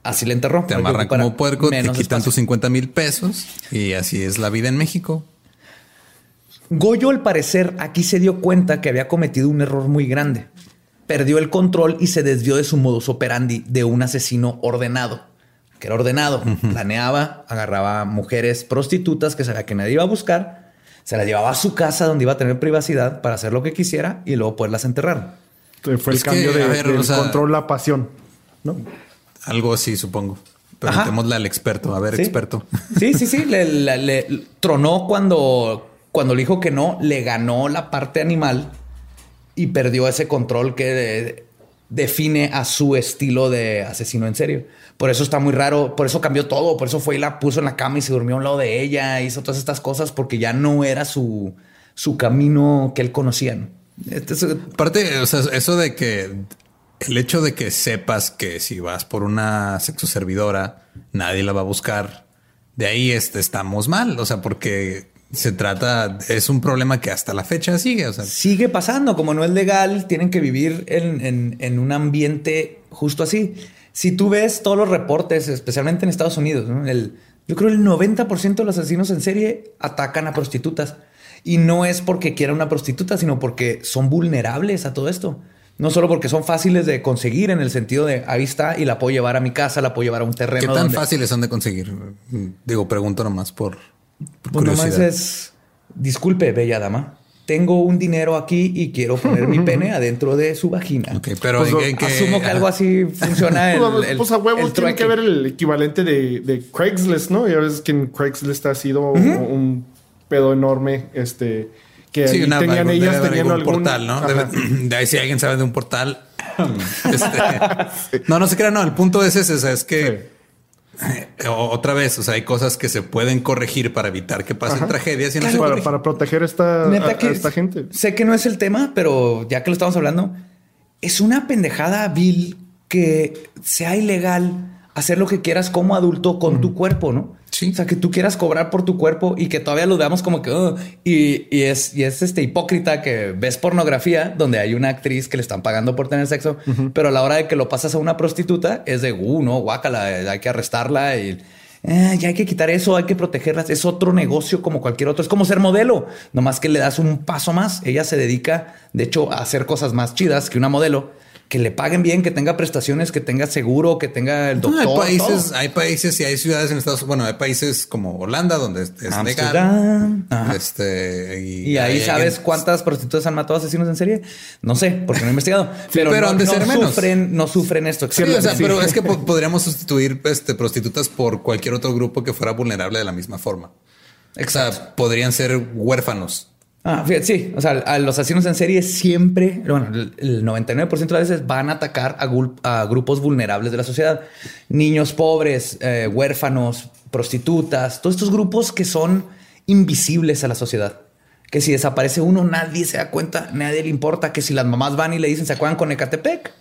así le enterró. Te amarran como puerco, te quitan espacio. tus 50 mil pesos y así es la vida en México. Goyo, al parecer, aquí se dio cuenta que había cometido un error muy grande. Perdió el control y se desvió de su modus operandi de un asesino ordenado. Que era ordenado. Planeaba, agarraba mujeres prostitutas que sabía que nadie iba a buscar, se las llevaba a su casa donde iba a tener privacidad para hacer lo que quisiera y luego poderlas enterrar. Entonces, Fue Es el cambio que, de, ver, del o sea- control a pasión. ¿no? Algo así, supongo. Preguntémosle al experto. A ver, Sí. experto. Sí, sí, sí. Le, [LAUGHS] le- le- tronó cuando, cuando le dijo que no, le ganó la parte animal y perdió ese control que define a su estilo de asesino en serio. Por eso está muy raro, por eso cambió todo, por eso fue y la puso en la cama y se durmió a un lado de ella, hizo todas estas cosas porque ya no era su, su camino que él conocía. ¿no? Este es- Aparte, o sea, eso de que el hecho de que sepas que si vas por una sexo servidora, nadie la va a buscar. De ahí este, estamos mal. O sea, porque se trata, es un problema que hasta la fecha sigue. O sea, sigue pasando, como no es legal, tienen que vivir en, en- en un ambiente justo así. Si tú ves todos los reportes, especialmente en Estados Unidos, ¿no? el, yo creo el 90% de los asesinos en serie atacan a prostitutas. Y no es porque quieran una prostituta, sino porque son vulnerables a todo esto. No solo porque son fáciles de conseguir en el sentido de ahí está y la puedo llevar a mi casa, la puedo llevar a un terreno. ¿qué tan donde- fáciles son de conseguir? Digo, pregunto nomás por, por pues nomás es, disculpe, bella dama, tengo un dinero aquí y quiero poner mi pene [LAUGHS] adentro de su vagina. Ok, pero Pues, en, en que- Asumo que algo así [LAUGHS] funciona. El, Pues, el- pues a huevos el tiene que ver el equivalente de, de Craigslist, ¿no? Ya ves que en Craigslist ha sido un pedo enorme. Este que Sí, tenían debe ellas haber tenían algún algún portal, ¿no? Debe- [CLEARS THROAT] de ahí si alguien sabe de un portal. [LAUGHS] Este, No, no se crea, no. El punto es ese, o sea, es que otra vez, o sea, hay cosas que se pueden corregir para evitar que pasen tragedias y no se para, proteger esta, a, Neta a que esta gente. Sé que no es el tema, pero ya que lo estamos hablando, es una pendejada vil que sea ilegal hacer lo que quieras como adulto con tu cuerpo, ¿no? Sí. O sea, que tú quieras cobrar por tu cuerpo y que todavía lo veamos como que y, y es, y es este hipócrita que ves pornografía donde hay una actriz que le están pagando por tener sexo, pero a la hora de que lo pasas a una prostituta es de, uh, no, guácala, hay que arrestarla y "Ah, ya hay que quitar eso, hay que protegerlas. Es otro negocio como cualquier otro. Es como ser modelo, nomás que le das un paso más. Ella se dedica, de hecho, a hacer cosas más chidas que una modelo. Que le paguen bien, que tenga prestaciones, que tenga seguro, que tenga el No, doctor. hay países, todo. hay países y hay ciudades en Estados Unidos. Bueno, hay países como Holanda donde es es legal. Este, y, Y ahí hay sabes cuántas prostitutas han matado asesinos en serie. No sé, porque no he investigado. [LAUGHS] pero pero no, han de no ser menos. sufren, no sufren esto. Sí, o sea, exactamente. pero es que po- [LAUGHS] podríamos sustituir este, prostitutas por cualquier otro grupo que fuera vulnerable de la misma forma. O sea, podrían ser huérfanos. Ah, sí, o sea, a los asesinos en serie siempre, bueno, el- el 99% de las veces van a atacar a grupos vulnerables de la sociedad. Niños pobres, eh, huérfanos, prostitutas, todos estos grupos que son invisibles a la sociedad. Que si desaparece uno, nadie se da cuenta, nadie le importa. Que si las mamás van y le dicen, ¿se acuerdan con Ecatepec?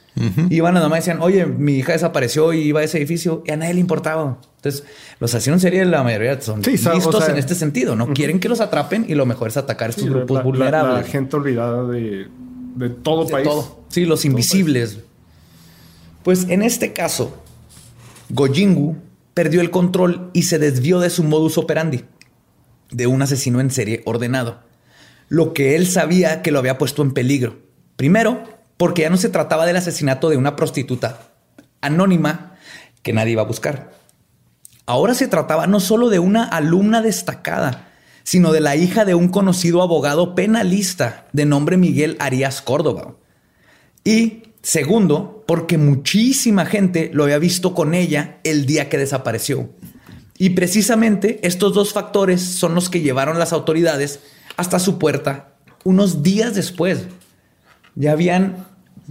Iban a y decían, oye, mi hija desapareció y iba a ese edificio y a nadie le importaba. Entonces, los asesinos en serie, la mayoría son Sí, sa- o listos sea, en este sentido. No quieren que los atrapen y lo mejor es atacar a estos Sí, grupos la, vulnerables. la gente olvidada de, de todo De país. todo. Sí, los invisibles. Pues en este caso, Gojingu perdió el control y se desvió de su modus operandi de un asesino en serie ordenado. Lo que él sabía que lo había puesto en peligro. Primero, porque ya no se trataba del asesinato de una prostituta anónima que nadie iba a buscar. Ahora se trataba no solo de una alumna destacada, sino de la hija de un conocido abogado penalista de nombre Miguel Arias Córdoba. Y segundo, porque muchísima gente lo había visto con ella el día que desapareció. Y precisamente estos dos factores son los que llevaron las autoridades hasta su puerta unos días después. Ya habían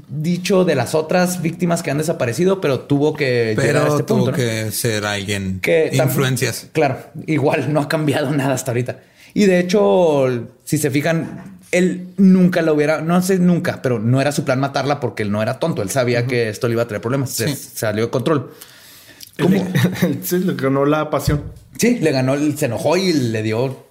dicho de las otras víctimas que han desaparecido, pero tuvo que llegar a este tuvo punto. ¿no? que ser alguien. que influencias. Claro, igual no ha cambiado nada hasta ahorita. Y de hecho, si se fijan, él nunca lo hubiera, no sé nunca, pero no era su plan matarla porque él no era tonto. Él sabía que esto le iba a traer problemas. Se salió de control. Él- [LAUGHS] sí, le ganó la pasión. Sí, le ganó, se enojó y le dio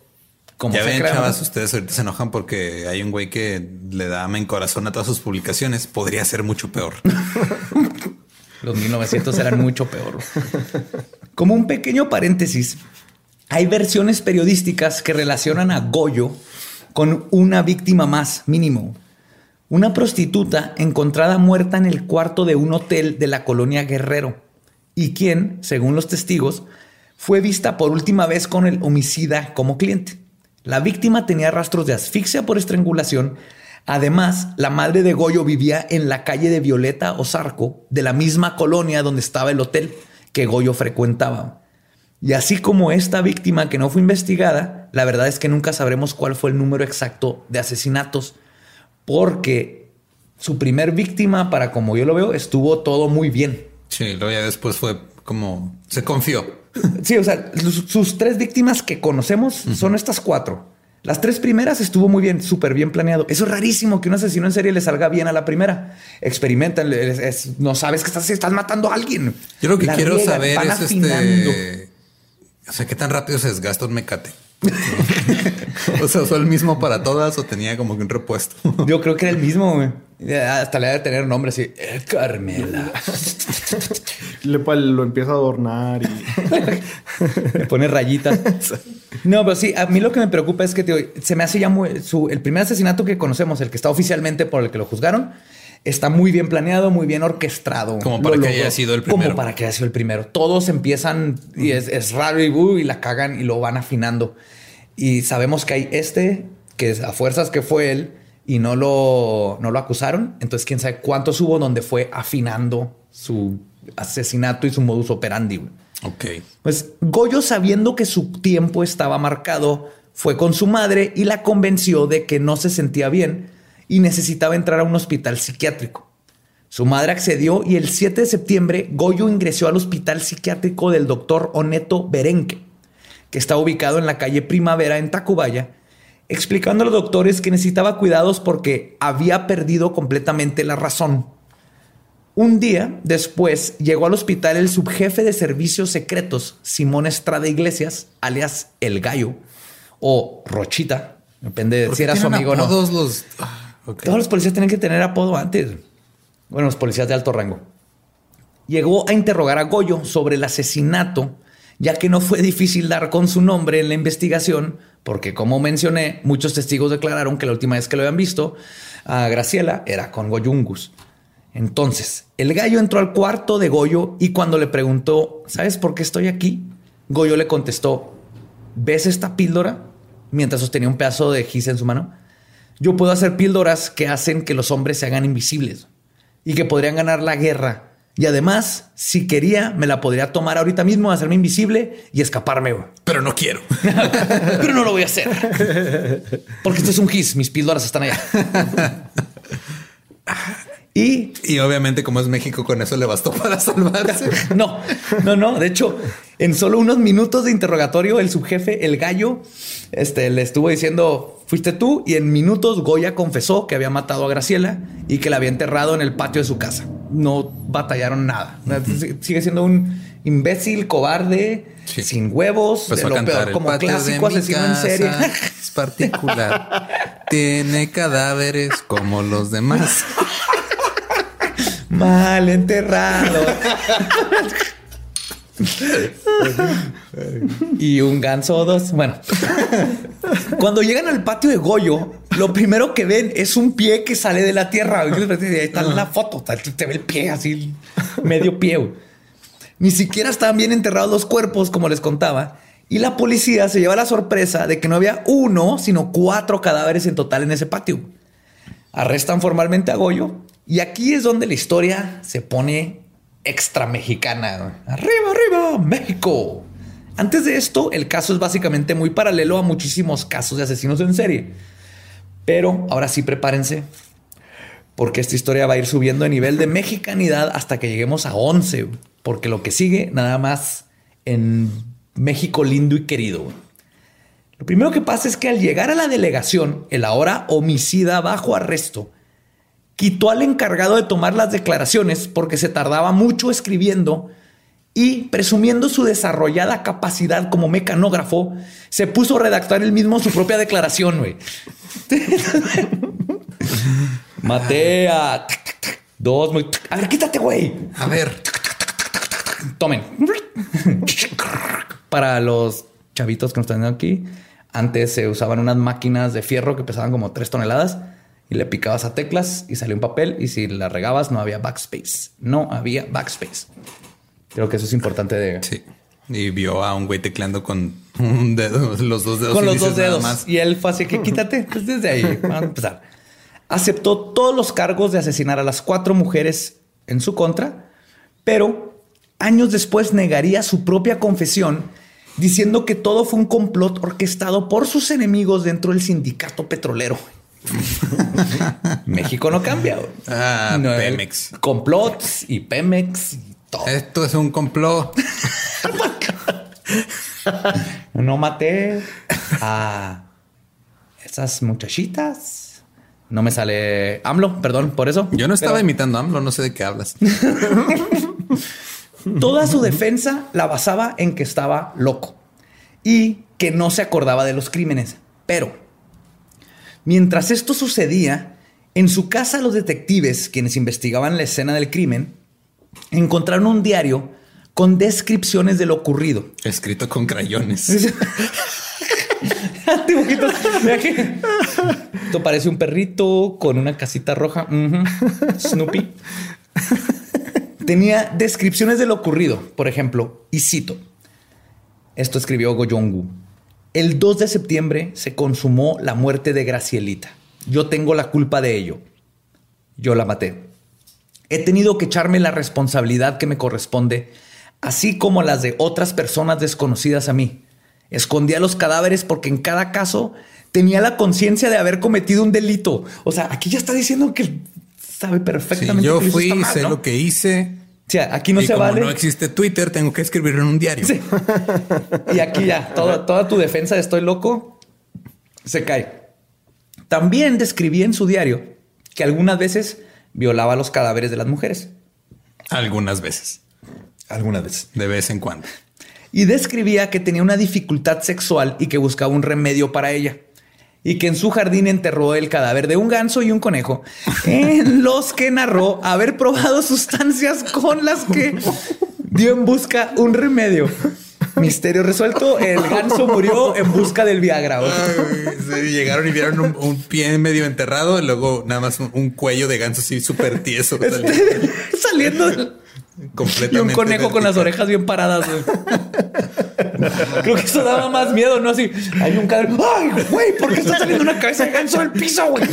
Como ya ven, chavas, ustedes ahorita se enojan porque hay un güey que le da en corazón a todas sus publicaciones. Podría ser mucho peor. [LAUGHS] Los 1900 eran mucho peor. Como un pequeño paréntesis, hay versiones periodísticas que relacionan a Goyo con una víctima más, mínimo. Una prostituta encontrada muerta en el cuarto de un hotel de la colonia Guerrero y quien, según los testigos, fue vista por última vez con el homicida como cliente. La víctima tenía rastros de asfixia por estrangulación. Además, la madre de Goyo vivía en la calle de Violeta o de la misma colonia donde estaba el hotel que Goyo frecuentaba. Y así como esta víctima que no fue investigada, la verdad es que nunca sabremos cuál fue el número exacto de asesinatos, porque su primer víctima, para como yo lo veo, estuvo todo muy bien. Sí, luego ya después fue como se confió. Sí, o sea, sus, tres víctimas que conocemos son estas cuatro. Las tres primeras estuvo muy bien, súper bien planeado. Eso es rarísimo que un asesino en serie le salga bien a la primera. Experimentan, es- es- no sabes que estás, estás matando a alguien. Yo lo que La quiero riegan, saber es afinando. este. O sea, qué tan rápido se desgasta un mecate. [LAUGHS] o sea, ¿usó el mismo para todas o tenía como que un repuesto? Yo creo que era el mismo, Hasta le debe tener nombre así. "Eh, Carmela. [LAUGHS] Le, pa- lo empieza a adornar y [LAUGHS] Le pone rayitas. No, pero sí, a mí lo que me preocupa es que tío, se me hace ya muy. su- el primer asesinato que conocemos, el que está oficialmente por el que lo juzgaron, está muy bien planeado, muy bien orquestado. Como para Lo que logró. haya sido el Como primero. para que haya sido el primero. Todos empiezan y es, es raro y, uh, y la cagan y lo van afinando. Y sabemos que hay este, que es a fuerzas que fue él y no lo, no lo acusaron. Entonces, quién sabe cuántos hubo donde fue afinando su asesinato y su modus operandi. ok. Pues Goyo, sabiendo que su tiempo estaba marcado, fue con su madre y la convenció de que no se sentía bien y necesitaba entrar a un hospital psiquiátrico. Su madre accedió y el 7 de septiembre Goyo ingresó al hospital psiquiátrico del doctor Oneto Berenque, que está ubicado en la calle Primavera en Tacubaya, explicando a los doctores que necesitaba cuidados porque había perdido completamente la razón. Un día después llegó al hospital el subjefe de servicios secretos, Simón Estrada Iglesias, alias El Gallo o Rochita, depende de ¿Por si era su amigo o no. apodos los. Ah. Todos los policías tienen que tener apodo antes. Bueno, los policías de alto rango. Llegó a interrogar a Goyo sobre el asesinato, ya que no fue difícil dar con su nombre en la investigación, porque como mencioné, muchos testigos declararon que la última vez que lo habían visto a Graciela era con Goyungus. Entonces, el gallo entró al cuarto de Goyo y cuando le preguntó, ¿sabes por qué estoy aquí? Goyo le contestó, ¿ves esta píldora? Mientras sostenía un pedazo de gis en su mano. Yo puedo hacer píldoras que hacen que los hombres se hagan invisibles y que podrían ganar la guerra. Y además, si quería, me la podría tomar ahorita mismo, hacerme invisible y escaparme. Pero no quiero. [LAUGHS] Pero no lo voy a hacer. Porque esto es un gis, mis píldoras están allá. [LAUGHS] Y Y obviamente, como es México, con eso le bastó para salvarse. [LAUGHS] no, no, no. De hecho, en solo unos minutos de interrogatorio, el subjefe, el gallo, este, le estuvo diciendo, fuiste tú. Y en minutos, Goya confesó que había matado a Graciela y que la había enterrado en el patio de su casa. No batallaron nada. Sigue siendo un imbécil, cobarde, Sí. sin huevos, Empezó de lo peor, como clásico asesino en serie. Es particular. [LAUGHS] Tiene cadáveres como los demás. [LAUGHS] Mal enterrado. y un ganso o dos. Bueno, cuando llegan al patio de Goyo, lo primero que ven es un pie que sale de la tierra. Ahí está la foto, te ve el pie así, medio pie. Ni siquiera estaban bien enterrados los cuerpos, como les contaba. Y la policía se lleva la sorpresa de que no había uno, sino cuatro cadáveres en total en ese patio. Arrestan formalmente a Goyo y aquí es donde la historia se pone extra mexicana. Arriba, arriba, México. Antes de esto, el caso es básicamente muy paralelo a muchísimos casos de asesinos en serie. Pero ahora sí prepárense, porque esta historia va a ir subiendo de nivel de mexicanidad hasta que lleguemos a 11, porque lo que sigue nada más en México lindo y querido. Lo primero que pasa es que al llegar a la delegación, el ahora homicida bajo arresto quitó al encargado de tomar las declaraciones porque se tardaba mucho escribiendo y presumiendo su desarrollada capacidad como mecanógrafo, se puso a redactar él mismo su propia declaración, güey. [LAUGHS] Maté a dos, muy... A ver, quítate, güey. A ver, Tomen. Para los chavitos que nos están viendo aquí, antes se usaban unas máquinas de fierro que pesaban como tres toneladas y le picabas a teclas y salía un papel y si la regabas no había backspace. No había backspace. Creo que eso es importante de... sí. Y vio a un güey tecleando con un dedo, los dos dedos. con los dos dedos. más. Y él fue así que quítate. Pues desde ahí vamos a empezar. Aceptó todos los cargos de asesinar a las cuatro mujeres en su contra, pero años después negaría su propia confesión diciendo que todo fue un complot orquestado por sus enemigos dentro del sindicato petrolero. [LAUGHS] México no cambia. Ah, No, Pemex. Complots y Pemex y todo. Esto es un complot. [LAUGHS] No maté a esas muchachitas. No me sale AMLO, perdón por eso. Yo no estaba Pero imitando a AMLO, no sé de qué hablas. [LAUGHS] Toda su defensa la basaba en que estaba loco y que no se acordaba de los crímenes. Pero mientras esto sucedía, en su casa los detectives, quienes investigaban la escena del crimen, encontraron un diario con descripciones de lo ocurrido. Escrito con crayones. [LAUGHS] Dibujitos. Esto parece un perrito con una casita roja. Snoopy. Tenía descripciones de lo ocurrido. Por ejemplo, y cito. Esto escribió Goyongu. El 2 de septiembre se consumó la muerte de Gracielita. Yo tengo la culpa de ello. Yo la maté. He tenido que echarme la responsabilidad que me corresponde, así como las de otras personas desconocidas a mí. Escondía los cadáveres porque en cada caso tenía la conciencia de haber cometido un delito. O sea, aquí ya está diciendo que sabe Sí, perfectamente yo que lo hizo fui, mal, sé ¿no? lo que hice. O sea, aquí no y se como vale. no existe Twitter, tengo que escribirlo en un diario. Sí. [LAUGHS] Y aquí ya, toda, toda tu defensa de estoy loco se cae. También describía en su diario que algunas veces violaba los cadáveres de las mujeres. Algunas veces, Algunas veces. de vez en cuando. Y describía que tenía una dificultad sexual y que buscaba un remedio para ella. Y que en su jardín enterró el cadáver de un ganso y un conejo, [LAUGHS] en los que narró haber probado sustancias con las que dio en busca un remedio. Misterio resuelto, el ganso murió en busca del Viagra. Llegaron y vieron un, un pie medio enterrado y luego nada más un, un cuello de ganso así súper tieso. saliendo [LAUGHS] Saliendo del- y completamente. un conejo con las orejas bien paradas. güey. Creo que eso daba más miedo, ¿no? Así, hay un cadáver. ¡Ay, güey! ¿Por qué está saliendo una cabeza de ganso del piso, güey?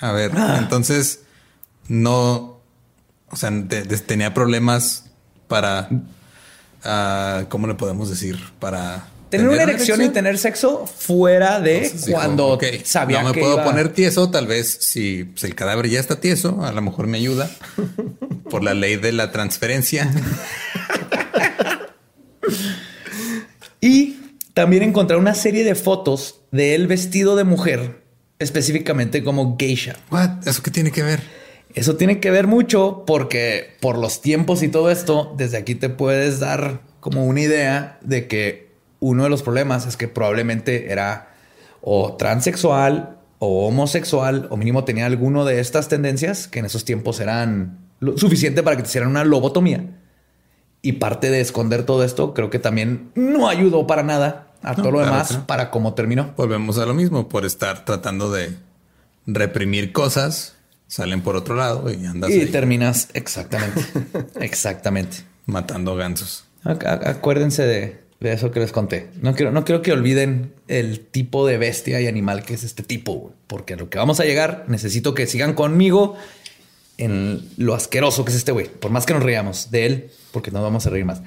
A ver, Ah. entonces no, o sea, te- te- tenía problemas para, ah, ¿cómo le podemos decir? Para Tener una erección y tener sexo fuera de Entonces dijo, cuando "Ok, sabía no me que puedo iba- poner tieso, tal vez si pues, el cadáver ya está tieso, a lo mejor me ayuda por la ley de la transferencia. Y también encontré una serie de fotos de él vestido de mujer, específicamente como geisha. What? ¿Eso qué tiene que ver? Eso tiene que ver mucho porque por los tiempos y todo esto, desde aquí te puedes dar como una idea de que uno de los problemas es que probablemente era o transexual o homosexual o mínimo tenía alguno de estas tendencias que en esos tiempos eran lo suficiente para que te hicieran una lobotomía. Y parte de esconder todo esto creo que también no ayudó para nada a todo lo claro demás no. para cómo terminó. Volvemos a lo mismo, por estar tratando de reprimir cosas, salen por otro lado y andas Y ahí terminas exactamente, [LAUGHS] exactamente. matando gansos. Ac- ac- Acuérdense de, de eso que les conté. No quiero, no quiero que olviden el tipo de bestia y animal que es este tipo, porque a lo que vamos a llegar necesito que sigan conmigo en lo asqueroso que es este güey, por más que nos reíamos de él, porque nos vamos a reír más.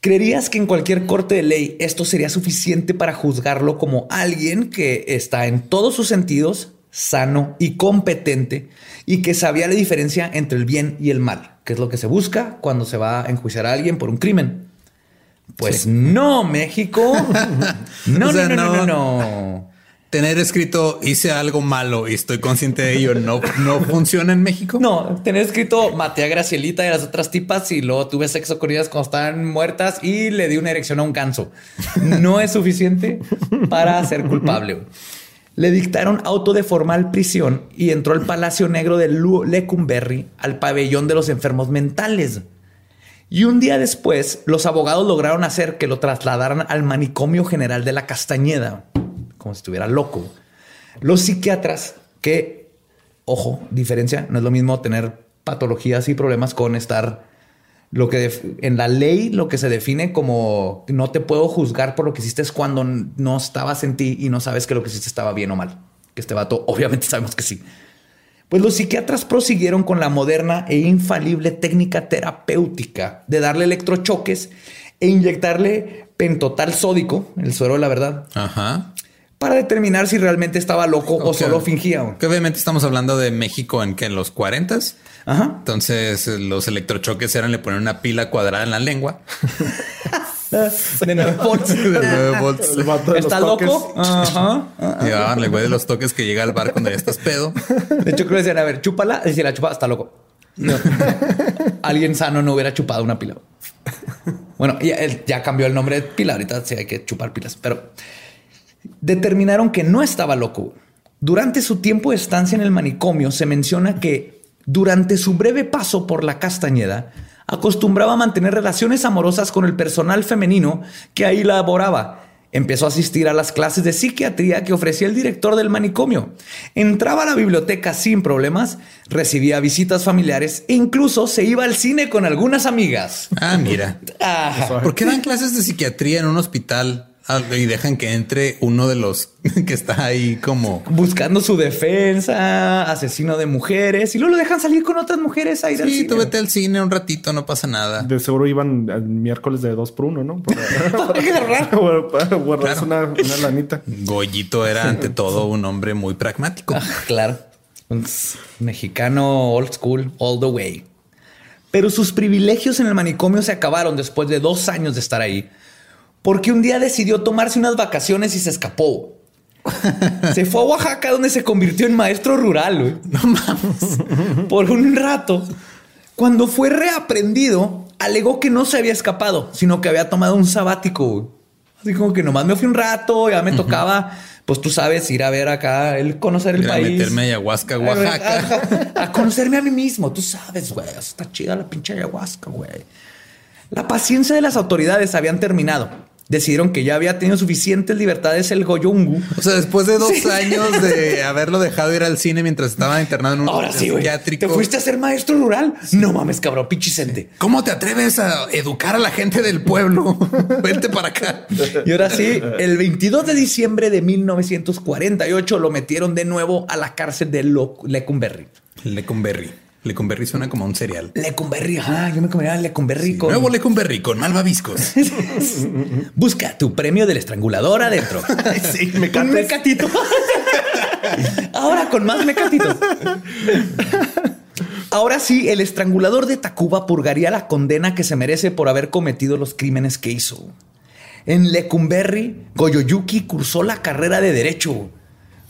¿Creerías que en cualquier corte de ley esto sería suficiente para juzgarlo como alguien que está en todos sus sentidos sano y competente y que sabía la diferencia entre el bien y el mal, que es lo que se busca cuando se va a enjuiciar a alguien por un crimen? Pues no, México. [LAUGHS] No, O sea, no, no, no, no. no, tener escrito hice algo malo y estoy consciente de ello no, no funciona en México. No, tener escrito maté a Gracielita y a las otras tipas y luego tuve sexo con ellas cuando estaban muertas y le di una erección a un ganso. No es suficiente para ser culpable. Le dictaron auto de formal prisión y entró al Palacio Negro de Lecumberri, al pabellón de los enfermos mentales. Y un día después, los abogados lograron hacer que lo trasladaran al manicomio general de la Castañeda, como si estuviera loco. Los psiquiatras, que, ojo, diferencia, no es lo mismo tener patologías y problemas con estar lo que en la ley lo que se define como no te puedo juzgar por lo que hiciste es cuando no estabas en ti y no sabes que lo que hiciste estaba bien o mal. Que este vato, obviamente sabemos que sí. Pues los psiquiatras prosiguieron con la moderna e infalible técnica terapéutica de darle electrochoques e inyectarle pentotal sódico, el suero de la verdad, Ajá. para determinar si realmente estaba loco o solo fingía. Que obviamente estamos hablando de México en que en los 40 Ajá. Entonces eh, los electrochoques eran le poner una pila cuadrada en la lengua. [LAUGHS] [LAUGHS] De nueve volts. De nueve volts. El vato de los ¿Está toques. loco? Ajá. El güey de los toques que llega al bar cuando ya estás pedo. De hecho, creo que decían, a ver, chúpala. Y si la chupa, está loco. No. [LAUGHS] Alguien sano no hubiera chupado una pila. Bueno, ya, ya cambió el nombre de pila. Ahorita sí hay que chupar pilas, pero determinaron que no estaba loco. Durante su tiempo de estancia en el manicomio, se menciona que durante su breve paso por la Castañeda, acostumbraba a mantener relaciones amorosas con el personal femenino que ahí laboraba. Empezó a asistir a las clases de psiquiatría que ofrecía el director del manicomio. Entraba a la biblioteca sin problemas, recibía visitas familiares e incluso se iba al cine con algunas amigas. Ah, mira. Ajá. ¿Por qué dan clases de psiquiatría en un hospital ah, y dejan que entre uno de los [LAUGHS] que está ahí como Buscando su defensa, asesino de mujeres, y luego lo dejan salir con otras mujeres a ir al Sí, cine. tú vete al cine un ratito, no pasa nada. De seguro iban el miércoles de dos por uno, ¿no? Para, Para agarrar. para guardarse Claro. una, una lanita. Goyito era ante todo un hombre muy pragmático. Ah, claro. Un mexicano old school, all the way. Pero sus privilegios en el manicomio se acabaron después de dos años de estar ahí, porque un día decidió tomarse unas vacaciones y se escapó. Se fue a Oaxaca, donde se convirtió en maestro rural. güey. No mames. Por un rato. Cuando fue reaprendido, alegó que no se había escapado, sino que había tomado un sabático. güey. Así como que nomás me fui un rato, ya me tocaba, pues tú sabes, ir a ver acá, el conocer el Ir a país. meterme a ayahuasca, Oaxaca. Ajá, A conocerme a mí mismo, tú sabes, güey. Está chida la pinche ayahuasca, güey. La paciencia de las autoridades habían terminado. Decidieron que ya había tenido suficientes libertades el Goyungu. O sea, después de dos [LAUGHS] años de haberlo dejado ir al cine mientras estaba internado en un Ahora sí, güey. ¿Te fuiste a ser maestro rural? No mames, cabrón, pichicente. ¿Cómo te atreves a educar a la gente del pueblo? [LAUGHS] Vente para acá. Y ahora sí, el 22 de diciembre de 1948 lo metieron de nuevo a la cárcel de Lecumberri. Lecumberri. Lecumberri suena como un cereal. Lecumberri, ajá, yo me comería Lecumberri con... Nuevo Lecumberri con malvaviscos. [LAUGHS] Busca tu premio del estrangulador adentro. [LAUGHS] Sí, Un mecatito. Ahora con más mecatitos. Ahora sí, el estrangulador de Tacuba purgaría la condena que se merece por haber cometido los crímenes que hizo. En Lecumberri, Goyoyuki cursó la carrera de Derecho.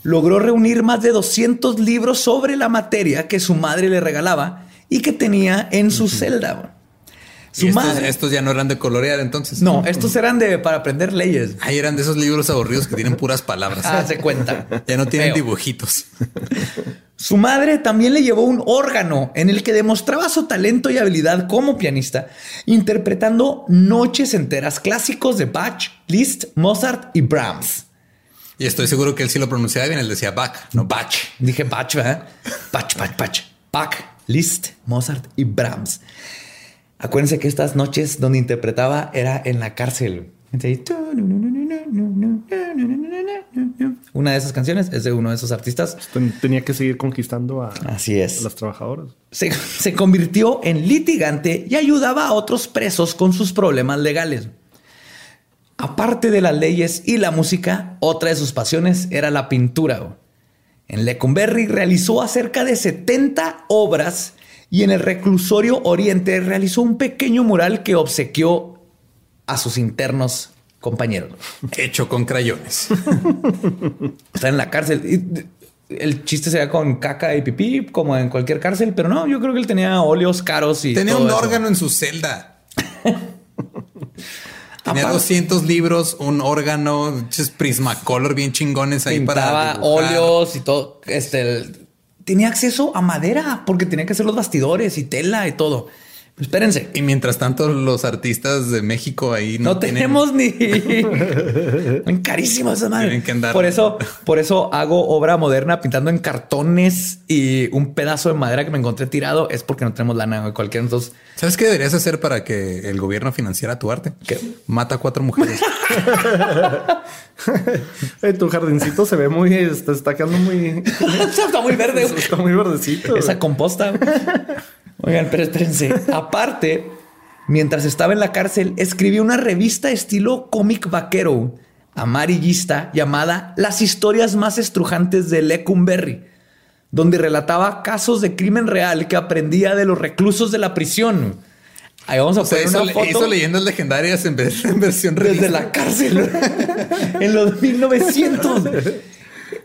Logró reunir más de 200 libros sobre la materia que su madre le regalaba y que tenía en su celda. Su estos, madre. estos ya no eran de colorear entonces. No, estos eran de para aprender leyes. Ahí eran de esos libros aburridos que tienen puras palabras. [LAUGHS] Haz de cuenta. Ya no tienen Feo. dibujitos. [LAUGHS] Su madre también le llevó un órgano en el que demostraba su talento y habilidad como pianista, interpretando noches enteras clásicos de Bach, Liszt, Mozart y Brahms. Y estoy seguro que él sí lo pronunciaba bien. Él decía Bach, no Bach. Dije Bach, ¿verdad? Bach, Bach, Bach. Bach, Liszt, Mozart y Brahms. Acuérdense que estas noches donde interpretaba era en la cárcel. Una de esas canciones es de uno de esos artistas. Ten- Tenía que seguir conquistando a, Así es. a las trabajadoras. se, se convirtió en litigante y ayudaba a otros presos con sus problemas legales. Aparte de las leyes y la música, otra de sus pasiones era la pintura. En Lecumberri realizó acerca de 70 obras y en el reclusorio Oriente realizó un pequeño mural que obsequió a sus internos compañeros. Hecho con crayones. [LAUGHS] Está en la cárcel. El chiste sería con caca y pipí, como en cualquier cárcel, pero no, yo creo que él tenía óleos caros y. Tenía todo un eso. órgano en su celda. [LAUGHS] Tenía Aparte- 200 libros, un órgano, Prismacolor bien chingones ahí Pintaba para dibujar. óleos y todo. Este el- tenía acceso a madera porque tenía que hacer los bastidores y tela y todo. Espérense. Y mientras tanto, los artistas de México ahí no, No, tienen- tenemos ni [LAUGHS] en carísimo esa madre. Tienen que andar- Por eso, [LAUGHS] por eso hago obra moderna pintando en cartones y un pedazo de madera que me encontré tirado es porque no tenemos lana. güey. Cualquiera de nosotros ¿Sabes qué deberías hacer para que el gobierno financiara tu arte? ¿Qué? Mata a cuatro mujeres. [LAUGHS] Tu jardincito se ve muy, está, está quedando muy, está muy verde. güey. está muy verdecito. Esa composta. Oigan, pero espérense. Aparte, mientras estaba en la cárcel, escribió una revista estilo cómic vaquero amarillista llamada Las historias más estrujantes de Lecumberri, donde relataba casos de crimen real que aprendía de los reclusos de la prisión. Ahí vamos a O sea, poner hizo, una foto hizo leyendas legendarias en, vez- en versión desde revista. la cárcel [LAUGHS] en los 1900. [LAUGHS]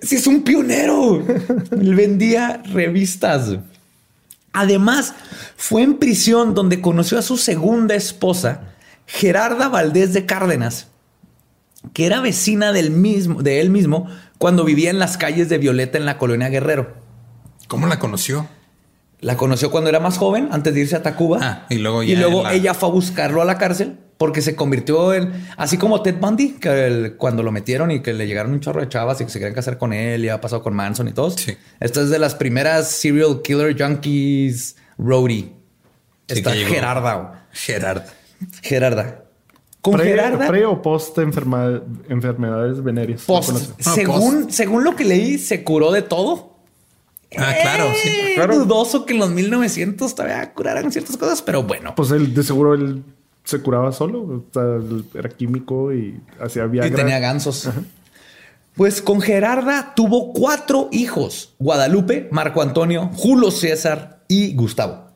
Sí, es un pionero. Él vendía revistas. Además, fue en prisión donde conoció a su segunda esposa, Gerarda Valdés de Cárdenas, que era vecina del mismo, de él mismo cuando vivía en las calles de Violeta en la colonia Guerrero. ¿Cómo la conoció? La conoció cuando era más joven, antes de irse a Tacuba. Ah, y luego y ya luego en la- ella fue a buscarlo a la cárcel porque se convirtió en, así como Ted Bundy, que el- cuando lo metieron y que le llegaron un chorro de chavas y que se querían casar con él y ha pasado con Manson y todos. Sí. Esta es de las primeras serial killer junkies roadie. Sí, Está. Gerarda. güey. Gerard. Gerarda. Con Pre, Gerarda. pre o post enferma- enfermedades venéreas. post. No. Ah, según, según lo que leí, se curó de todo. Ah, claro, sí. Eh, Claro. Dudoso que en los 1900 todavía curaran ciertas cosas, pero bueno. Pues él, de seguro él se curaba solo. O sea, era químico y hacía Y Viagra. tenía gansos. Pues con Gerarda tuvo cuatro hijos: Guadalupe, Marco Antonio, Julio César y Gustavo.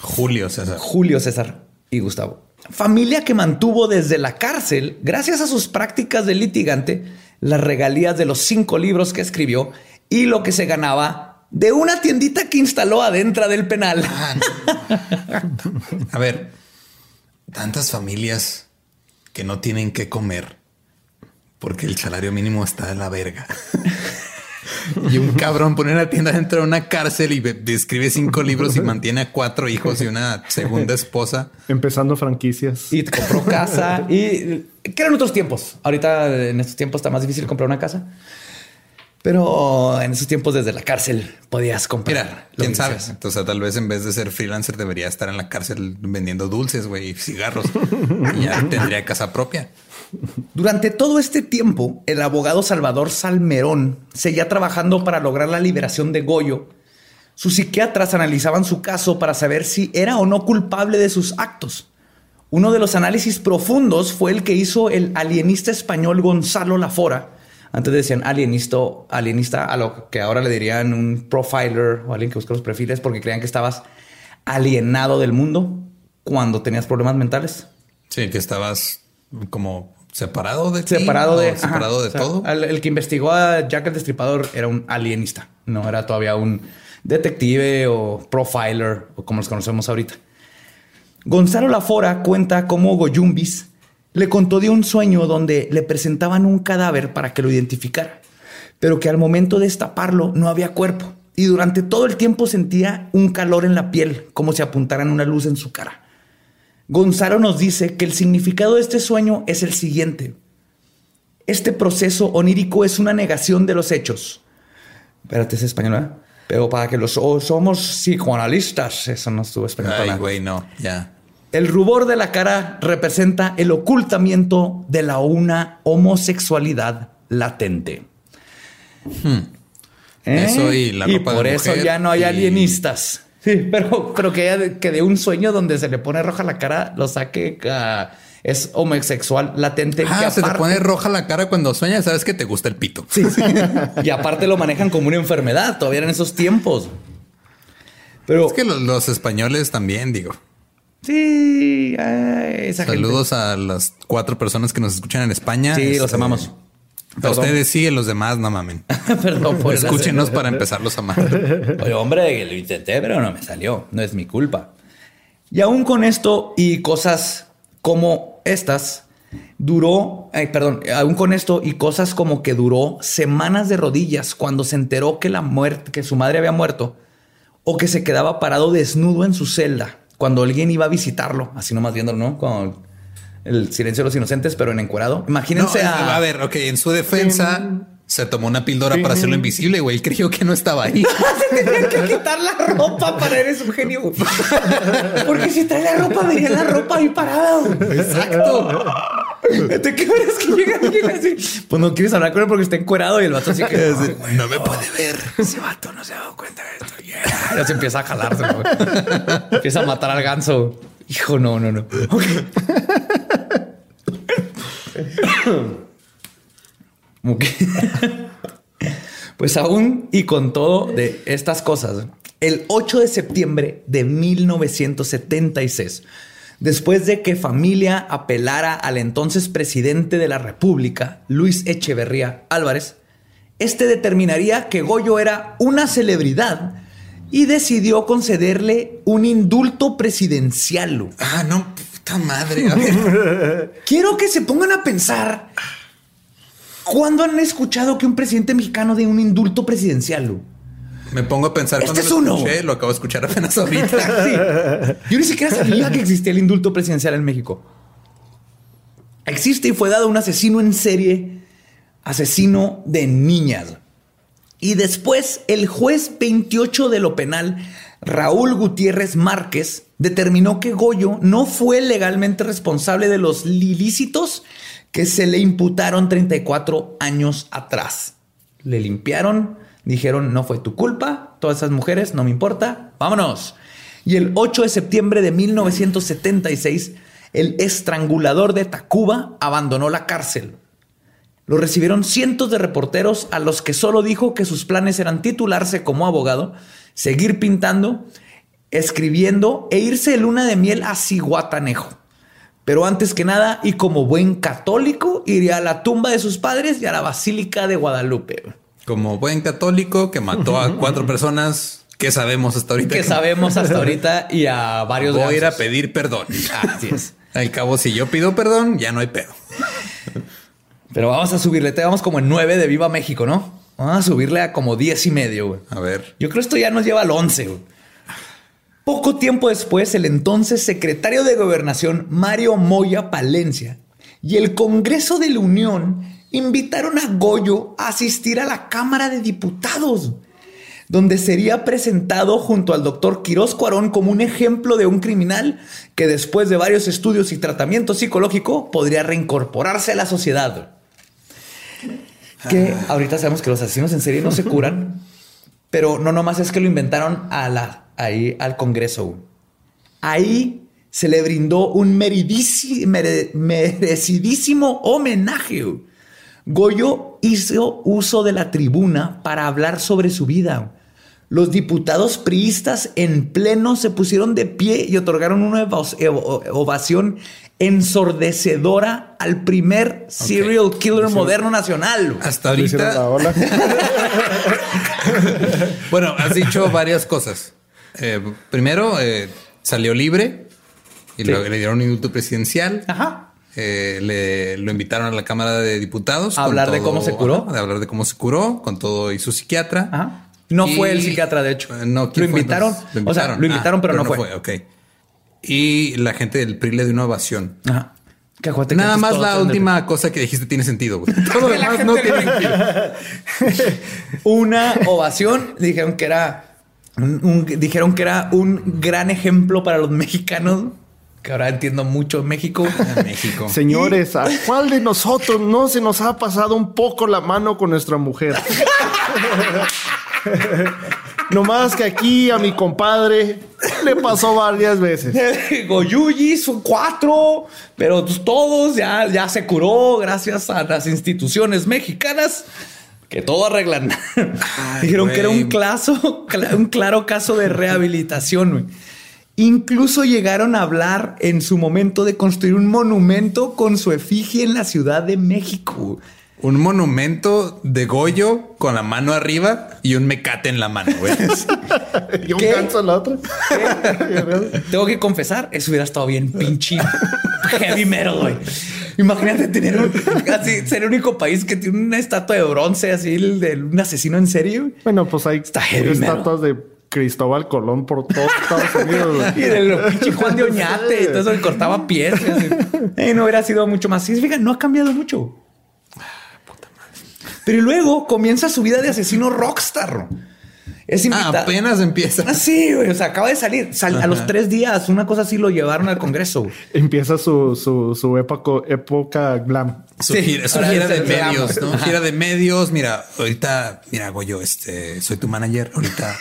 Julio César. Julio César y Gustavo. Familia que mantuvo desde la cárcel, gracias a sus prácticas de litigante, las regalías de los cinco libros que escribió y lo que se ganaba de una tiendita que instaló adentro del penal. [LAUGHS] A ver, tantas familias que no tienen que comer porque el salario mínimo está de la verga. [LAUGHS] Y un cabrón pone una tienda dentro de una cárcel y ve- escribe cinco libros y mantiene a cuatro hijos y una segunda esposa. Empezando franquicias. Y compró casa y que eran otros tiempos. Ahorita en estos tiempos está más difícil comprar una casa. Pero en esos tiempos desde la cárcel podías comprar. Mira, quién sabe. quisieras. Entonces, tal vez en vez de ser freelancer debería estar en la cárcel vendiendo dulces, güey, y cigarros. y [LAUGHS] ya tendría casa propia. Durante todo este tiempo, el abogado Salvador Salmerón seguía trabajando para lograr la liberación de Goyo. Sus psiquiatras analizaban su caso para saber si era o no culpable de sus actos. Uno de los análisis profundos fue el que hizo el alienista español Gonzalo Lafora. Antes decían alienista, alienista a lo que ahora le dirían un profiler o alguien que busca los perfiles porque creían que estabas alienado del mundo cuando tenías problemas mentales. Sí, que estabas como separado de separado de separado ajá, de o sea, todo. al- el que investigó a Jack el Destripador era un alienista, no era todavía un detective o profiler o como los conocemos ahorita. Gonzalo Lafora cuenta cómo Goyumbis le contó de un sueño donde le presentaban un cadáver para que lo identificara, pero que al momento de destaparlo no había cuerpo y durante todo el tiempo sentía un calor en la piel, como si apuntaran una luz en su cara. Gonzalo nos dice que el significado de este sueño es el siguiente. Este proceso onírico es una negación de los hechos. Espérate, es español, ¿verdad? Pero para que los oh, somos psicoanalistas, eso no estuvo español. Ay, güey, no, ya. El rubor de la cara representa el ocultamiento de la una homosexualidad latente. ¿Eh? Eso y la ropa de por eso mujer ya no hay y- alienistas. Sí, pero, pero que, de- que de un sueño donde se le pone roja la cara, lo saque ah, es homosexual latente. Ah, que se te pone roja la cara cuando sueñas, sabes que te gusta el pito. Sí, sí. [LAUGHS] y aparte lo manejan como una enfermedad todavía en esos tiempos. Pero Es que los, los españoles también, digo. Sí, ay, esa gente. Saludos a las cuatro personas que nos escuchan en España. Sí, los Este, amamos. A ustedes sí, a los demás no mamen. [LAUGHS] Perdón por Escúchenos para empezarlos a amar. [LAUGHS] Oye, hombre, lo intenté, pero no me salió. No es mi culpa. Y aún con esto y cosas como estas, duró, ay, perdón, aún con esto y cosas como que duró semanas de rodillas cuando se enteró que la muerte, que su madre había muerto, o que se quedaba parado desnudo en su celda cuando alguien iba a visitarlo, así nomás viéndolo, ¿no? Con el silencio de los inocentes, pero en encuerado. Imagínense a... a ver, ok, en su defensa se tomó una píldora para hacerlo invisible, güey. Él creyó que no estaba ahí. [LAUGHS] Se tenía que quitar la ropa para eres un genio. [LAUGHS] Porque si trae la ropa, vería la ropa ahí parada. Exacto. ¿De qué que llega alguien así? Pues no quieres hablar con él porque está encuerado y el vato así que "Ay, güey, No me puede ver. ese vato no se ha dado cuenta de esto. Yeah. Ya se empieza a jalarse. güey. Empieza a matar al ganso. Hijo, no, no, no. [LAUGHS] [LAUGHS] Pues aún y con todo de estas cosas, el 8 de septiembre de 1976, después de que familia apelara al entonces presidente de la República, Luis Echeverría Álvarez, este determinaría que Goyo era una celebridad y decidió concederle un indulto presidencial. Ah, no, puta madre. A [LAUGHS] ver. Quiero que se pongan a pensar cuándo han escuchado que un presidente mexicano dé un indulto presidencial. Me pongo a pensar Este cuando es lo uno. escuché, lo acabo de escuchar apenas ahorita. [LAUGHS] Sí. Yo ni siquiera sabía que existía el indulto presidencial en México. Existe y fue dado un asesino en serie, asesino de niñas. Y después el juez 28 de lo penal, Raúl Gutiérrez Márquez, determinó que Goyo no fue legalmente responsable de los ilícitos que se le imputaron 34 años atrás. Le limpiaron, dijeron no fue tu culpa, todas esas mujeres, no me importa, vámonos. Y el 8 de septiembre de 1976, el estrangulador de Tacuba abandonó la cárcel. Lo recibieron cientos de reporteros a los que solo dijo que sus planes eran titularse como abogado, seguir pintando, escribiendo e irse de luna de miel a Ciguatanejo. Pero antes que nada, y como buen católico, iría a la tumba de sus padres y a la Basílica de Guadalupe. Como buen católico que mató a cuatro personas, ¿qué sabemos hasta ahorita? Que sabemos hasta ahorita y a varios Voy a ir a pedir perdón. Así es. Al cabo, si yo pido perdón, ya no hay pedo. Pero vamos a subirle, te vamos como en 9 de Viva México, ¿no? Vamos a subirle a como 10 y medio, güey. A ver. Yo creo que esto ya nos lleva al 11. güey. Poco tiempo después, el entonces secretario de Gobernación, Mario Moya Palencia, y el Congreso de la Unión invitaron a Goyo a asistir a la Cámara de Diputados, donde sería presentado junto al doctor Quirós Cuarón como un ejemplo de un criminal que después de varios estudios y tratamiento psicológico podría reincorporarse a la sociedad. Que ahorita sabemos que los asesinos en serie no se curan, [LAUGHS] pero no nomás es que lo inventaron a la, ahí al Congreso. Ahí se le brindó un mere- merecidísimo homenaje. Goyo hizo uso de la tribuna para hablar sobre su vida. Los diputados priistas en pleno se pusieron de pie y otorgaron una ovación ensordecedora al primer serial killer moderno nacional. Hasta Le hicieron la ahorita. ola. [LAUGHS] [LAUGHS] Bueno, has dicho varias cosas. Eh, primero, eh, salió libre y Sí. lo- le dieron un indulto presidencial. Ajá. Eh, le, lo invitaron a la Cámara de Diputados. A hablar de cómo se curó. de hablar de cómo se curó, con todo y su psiquiatra. Ajá. No Y- fue el psiquiatra, de hecho. No, ¿quién Lo fue invitaron. entonces? O sea, lo invitaron, pero, no, fue. ok. Y la gente del PRI le dio una ovación. Ajá. Que Nada más la de- última cosa que dijiste tiene sentido. güey. [LAUGHS] Todo lo demás no tiene sentido. [LAUGHS] [LAUGHS] Una ovación. Dijeron que era. Un- un- dijeron que era un gran ejemplo para los mexicanos. Que ahora entiendo mucho México. [LAUGHS] México. Señores, ¿a cuál de nosotros no se nos ha pasado un poco la mano con nuestra mujer? [LAUGHS] no más que aquí a mi compadre le pasó varias veces. [LAUGHS] Goyuyi son cuatro, pero pues todos ya, ya se curó gracias a las instituciones mexicanas que todo arreglan. Dijeron que era un, claso, cla- un claro caso de rehabilitación. güey. Incluso llegaron a hablar en su momento de construir un monumento con su efigie en la Ciudad de México. Un monumento de Goyo con la mano arriba y un mecate en la mano, güey. [LAUGHS] [LAUGHS] Y un ¿Qué? ganso en la otra. [LAUGHS] Tengo que confesar, eso hubiera estado bien pinche heavy metal, güey. Imagínate tener un, [LAUGHS] así, ser el único país que tiene una estatua de bronce así el de un asesino en serio. Bueno, pues hay Está estatuas de Cristóbal Colón por todo Estados Unidos. [LAUGHS] Y del pinche [LAUGHS] Juan de Oñate y todo eso que cortaba pies. y. Eh, no hubiera sido mucho más. Sí, fíjate, no ha cambiado mucho. Pero luego comienza su vida de asesino rockstar. Es Ah, invitado. apenas empieza. Ah, sí, güey. O sea, acaba de salir. Sal- a los tres días, una cosa así lo llevaron al Congreso. güey. Empieza su, su, su época, época glam. Su Sí, gira, su gira es de medios, ¿no? Ajá. Gira de medios. Mira, ahorita, mira, Goyo, este, soy tu manager. Ahorita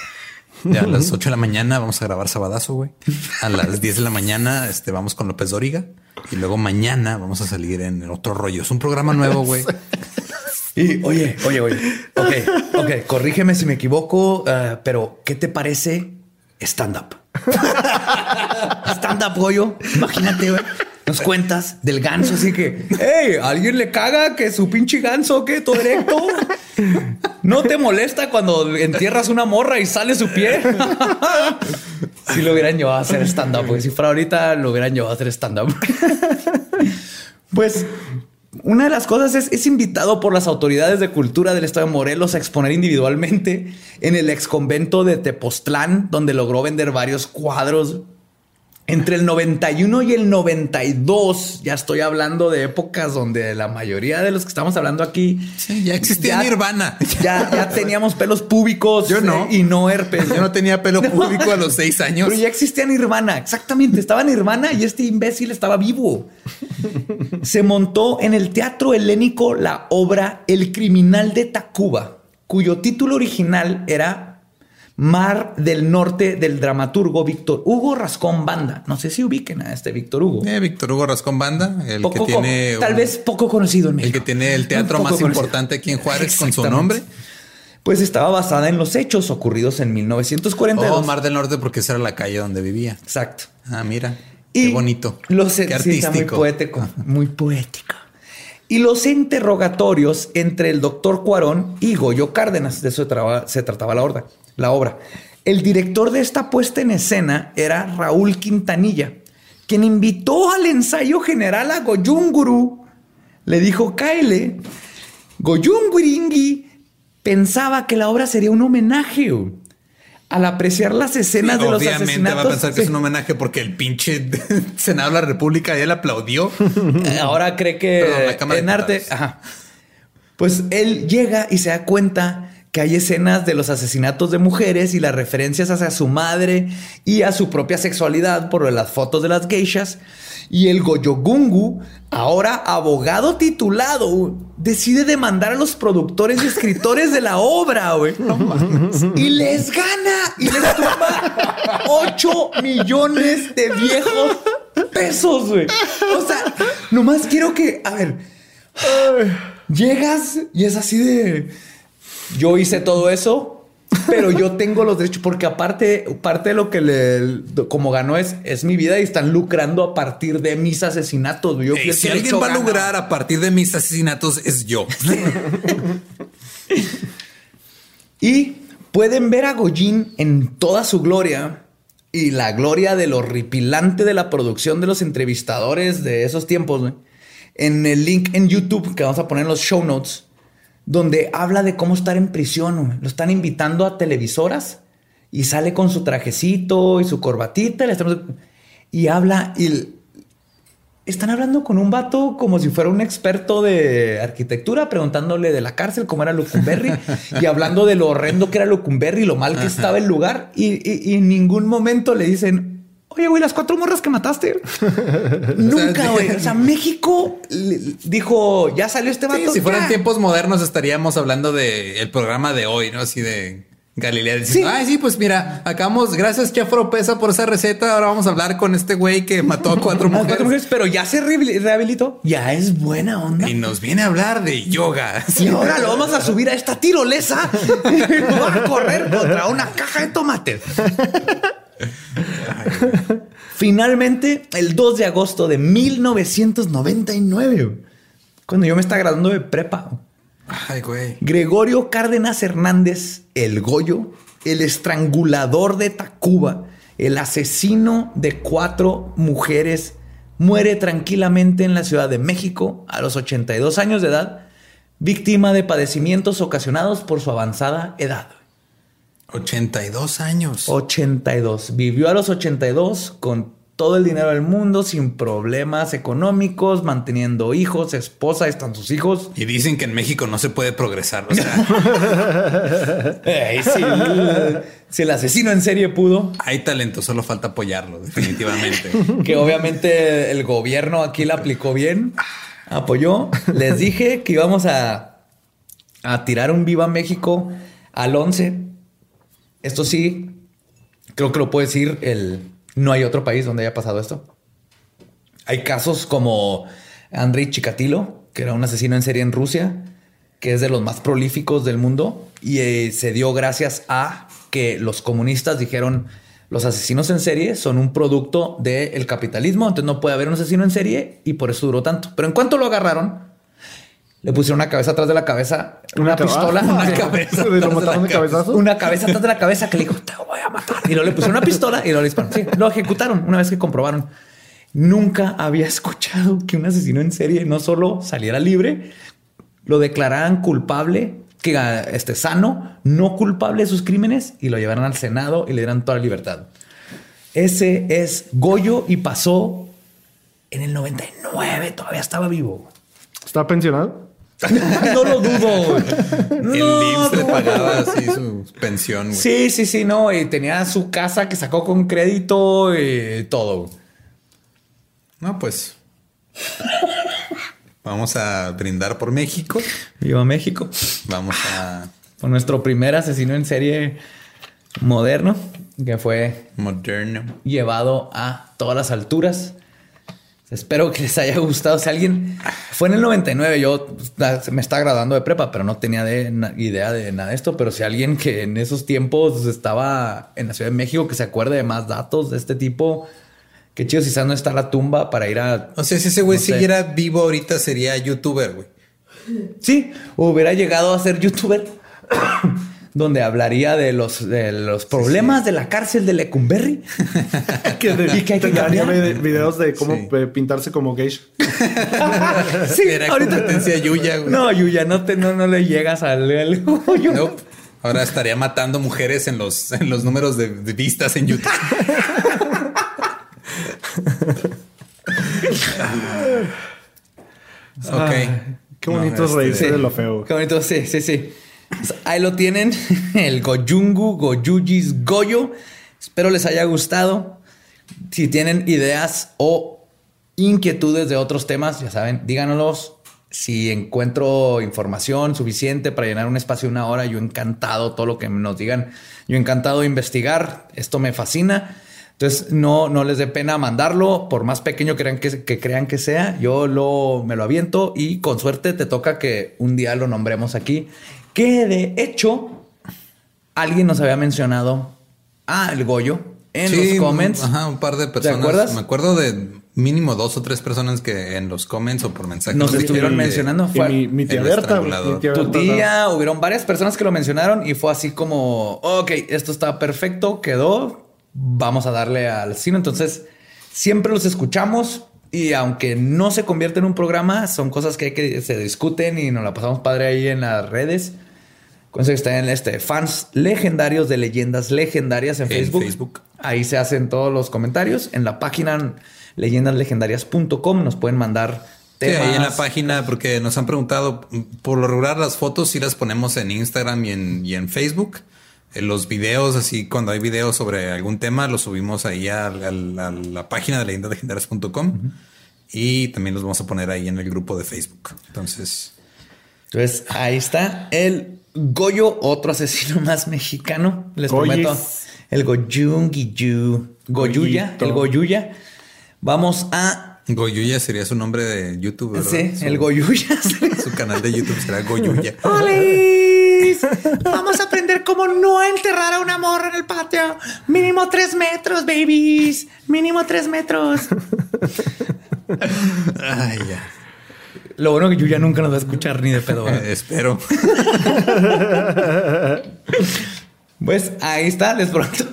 ya a las 8 de la mañana vamos a grabar Sabadazo, güey. A las 10 de la mañana, este, vamos con López Dóriga. Y luego mañana vamos a salir en otro rollo. Es un programa nuevo, güey. [LAUGHS] Y oye, oye, oye. Ok, ok. Corrígeme si me equivoco, eh, pero ¿qué te parece stand-up? [LAUGHS] stand-up, Goyo. Imagínate, güey. Nos cuentas del ganso, así que, hey, ¿alguien le caga que su pinche ganso, que todo erecto? ¿No te molesta cuando entierras una morra y sale su pie? [LAUGHS] si lo hubieran llevado a hacer stand-up, porque si fuera ahorita lo hubieran llevado a hacer stand-up. Pues una de las cosas es, es invitado por las autoridades de cultura del estado de Morelos a exponer individualmente en el ex convento de Tepoztlán, donde logró vender varios cuadros. Entre el 91 y el 92, ya estoy hablando de épocas donde la mayoría de los que estamos hablando aquí Sí, ya existía Ya- Nirvana. [LAUGHS] ya, ya teníamos pelos púbicos Yo no. eh, y no herpes. Yo no tenía pelo [LAUGHS] público a los seis años. Pero ya existía Nirvana, exactamente. Estaba Nirvana y este imbécil estaba vivo. Se montó en el teatro helénico la obra El criminal de Tacuba, cuyo título original era Mar del Norte del dramaturgo Víctor Hugo Rascón Banda. No sé si ubiquen a este Víctor Hugo. Eh, Víctor Hugo Rascón Banda, el Poco que tiene tal un- vez poco conocido en el México. que tiene el teatro más conocido. importante aquí en Juárez con su nombre. Pues estaba basada en los hechos ocurridos en 1942. Oh, Mar del Norte, porque esa era la calle donde vivía. Exacto. Ah, mira. Y qué bonito. Los, qué sí, está artístico. muy poético, muy poético. Y los interrogatorios entre el doctor Cuarón y Goyo Cárdenas, de eso se, traba- se trataba la, obra, la obra. El director de esta puesta en escena era Raúl Quintanilla, quien invitó al ensayo general a Goyunguru. Le dijo, Kyle, Goyunguringui pensaba que la obra sería un homenaje al apreciar las escenas de los Obviamente asesinatos. va a pensar que Sí. es un homenaje porque el pinche [LAUGHS] Senado de la República ya le aplaudió. Eh, Ahora cree que Perdón, la Cámara en arte. Ajá. Pues él llega y se da cuenta que hay escenas de los asesinatos de mujeres y las referencias hacia su madre y a su propia sexualidad por las fotos de las geishas. Y el Goyogungu, ahora abogado titulado, decide demandar a los productores y escritores de la obra, güey. Y les gana y les tumba 8 millones de viejos pesos, güey. O sea, nomás quiero que, a ver, llegas y es así de, yo hice todo eso, pero yo [LAUGHS] tengo los derechos porque aparte, parte de lo que le, como ganó es, es mi vida y están lucrando a partir de mis asesinatos. Yo Ey, si alguien va a lograr a partir de mis asesinatos es yo. [LAUGHS] Y pueden ver a Goyin en toda su gloria y la gloria de lo horripilante de la producción de los entrevistadores de esos tiempos, en el link en YouTube que vamos a poner en los show notes, donde habla de cómo estar en prisión. Lo están invitando a televisoras y sale con su trajecito y su corbatita y, habla y están hablando con un vato como si fuera un experto de arquitectura, preguntándole de la cárcel cómo era Lucumberry [LAUGHS] y hablando de lo horrendo que era Lucumberry y lo mal que estaba el lugar. Y, y- y en ningún momento le dicen, oye, güey, las cuatro morras que mataste. [LAUGHS] Nunca, güey. O sea, México dijo, ya salió este vato. Sí, si fueran ya". tiempos modernos estaríamos hablando de el programa de hoy, ¿no? Así de Galilea diciendo, Sí. ay, sí, pues mira, acabamos, gracias Chafro Pesa por esa receta. Ahora vamos a hablar con este güey que mató a cuatro [LAUGHS] mujeres. cuatro mujeres, pero ya se rehabil- rehabilitó. Ya es buena onda. Y nos viene a hablar de yoga. [LAUGHS] Y ahora lo vamos a subir a esta tirolesa y va a correr contra una caja de tomates. [LAUGHS] Finalmente, el 2 de agosto de 1999, güey, cuando yo me estaba graduando de prepa, Ay, güey. Gregorio Cárdenas Hernández, el Goyo, el estrangulador de Tacuba, el asesino de cuatro mujeres, muere tranquilamente en la Ciudad de México a los 82 años de edad, víctima de padecimientos ocasionados por su avanzada edad. 82 años. 82. Vivió a los 82 con todo el dinero del mundo, sin problemas económicos, manteniendo hijos, esposa, están sus hijos. Y dicen que en México no se puede progresar. O sea, Ey, si, el, si el asesino en serie pudo, hay talento, solo falta apoyarlo, definitivamente. [LAUGHS] que obviamente el gobierno aquí la aplicó bien, apoyó. Les dije que íbamos a, a tirar un Viva México al 11. Esto sí, creo que lo puede decir el... No hay otro país donde haya pasado esto. Hay casos como Andrei Chikatilo, que era un asesino en serie en Rusia, que es de los más prolíficos del mundo y eh, se dio gracias a que los comunistas dijeron los asesinos en serie son un producto del capitalismo, entonces no puede haber un asesino en serie y por eso duró tanto. Pero en cuanto lo agarraron, le pusieron una cabeza atrás de la cabeza, una, pistola, una cabeza, [LAUGHS] ¿De lo mataron de cabezazo? una cabeza atrás de la cabeza que le dijo, te voy a matar. Y luego le pusieron una pistola y luego le dispararon. Sí, lo ejecutaron una vez que comprobaron. Nunca había escuchado que un asesino en serie no solo saliera libre, lo declararan culpable, que este sano, no culpable de sus crímenes y lo llevaran al Senado y le dieran toda la libertad. Ese es Goyo y pasó en el 99, todavía estaba vivo. ¿Está pensionado? [LAUGHS] no lo dudo. El No, IMSS le pagaba así su pensión. güey. Sí, sí, sí, no. Y tenía su casa que sacó con crédito y todo. No, pues. Vamos a brindar por México. Viva México. Vamos a Fue nuestro primer asesino en serie moderno que fue moderno. llevado a todas las alturas. Espero que les haya gustado. Si alguien fue en el 99, yo me estaba graduando de prepa, pero no tenía de, idea de nada de esto. Pero si alguien que en esos tiempos estaba en la Ciudad de México que se acuerde de más datos de este tipo, qué chido si no está la tumba para ir a. O sea, si ese güey No sé. siguiera vivo ahorita sería youtuber, güey. Sí, hubiera llegado a ser youtuber donde hablaría de los, de los problemas de la cárcel de Lecumberri. [LAUGHS] Que de- [LAUGHS] Y que hay que cambiar. vide- videos de cómo Sí. eh, pintarse como geisha. [LAUGHS] sí, Era ahorita- competencia Yuya, güey. No, Yuya, no, te, no, no le llegas al... al- Nope. Ahora estaría matando mujeres en los, en los números de, de vistas en YouTube. ok. Qué bonito No, es este- reírse de lo feo. Qué bonito, sí, sí, sí. Pues ahí lo tienen, [LAUGHS] el Goyungu, Goyuyis, Goyo. Espero les haya gustado. Si tienen ideas o inquietudes de otros temas, ya saben, díganos. Si encuentro información suficiente para llenar un espacio de una hora, yo encantado, todo lo que nos digan, yo encantado de investigar. Esto me fascina. Entonces, no, no les dé pena mandarlo, por más pequeño que crean que, que crean que sea, yo lo, me lo aviento y con suerte te toca que un día lo nombremos aquí. Que de hecho, alguien nos había mencionado a el Goyo en Sí, los comments. Ajá, un par de personas. acuerdas? Me acuerdo de mínimo dos o tres personas que en los comments o por mensaje Nos dijeron estuvieron que- mencionando. Fue mi, mi tía el Berta. estrangulador. mi tía tu tía, hubieron varias personas que lo mencionaron y fue así como, ok, esto está perfecto, quedó, vamos a darle al cine. Entonces, siempre los escuchamos y aunque no se convierte en un programa, son cosas que, hay que se discuten y nos la pasamos padre ahí en las redes. Con eso que están en este fans legendarios de leyendas legendarias en, En Facebook. Facebook. Ahí se hacen todos los comentarios. En la página leyendaslegendarias.com nos pueden mandar Sí, temas. ahí en la página, porque nos han preguntado, por lo regular las fotos sí las ponemos en Instagram y en, y en Facebook. Los videos, así cuando hay videos sobre algún tema, los subimos ahí a, a- a la página de leyendaslegendarias.com y también los vamos a poner ahí en el grupo de Facebook. Entonces, Entonces, ahí está el Goyo, otro asesino más mexicano. Les Goyis. prometo. El Goyungiyu. Goyuya. Goyito. El Goyuya. Vamos a. Goyuya sería su nombre de YouTube, ¿verdad? Sí, Su- el Goyuya. [LAUGHS] Su canal de YouTube será Goyuya. [LAUGHS] ¡Olis! Vamos a aprender cómo no enterrar a una morra en el patio. Mínimo tres metros, babies. Mínimo tres metros. Ay, ya. Lo bueno que Yuya nunca nos va a escuchar ni de pedo. Eh, [LAUGHS] espero. Pues ahí está, les pronto.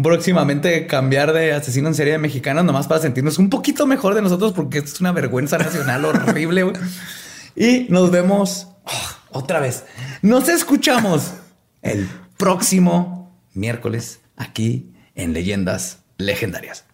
Próximamente cambiar de asesino en serie de mexicanos nomás para sentirnos un poquito mejor de nosotros porque esto es una vergüenza nacional horrible. Y nos vemos oh, otra vez. Nos escuchamos el próximo miércoles aquí en Leyendas Legendarias.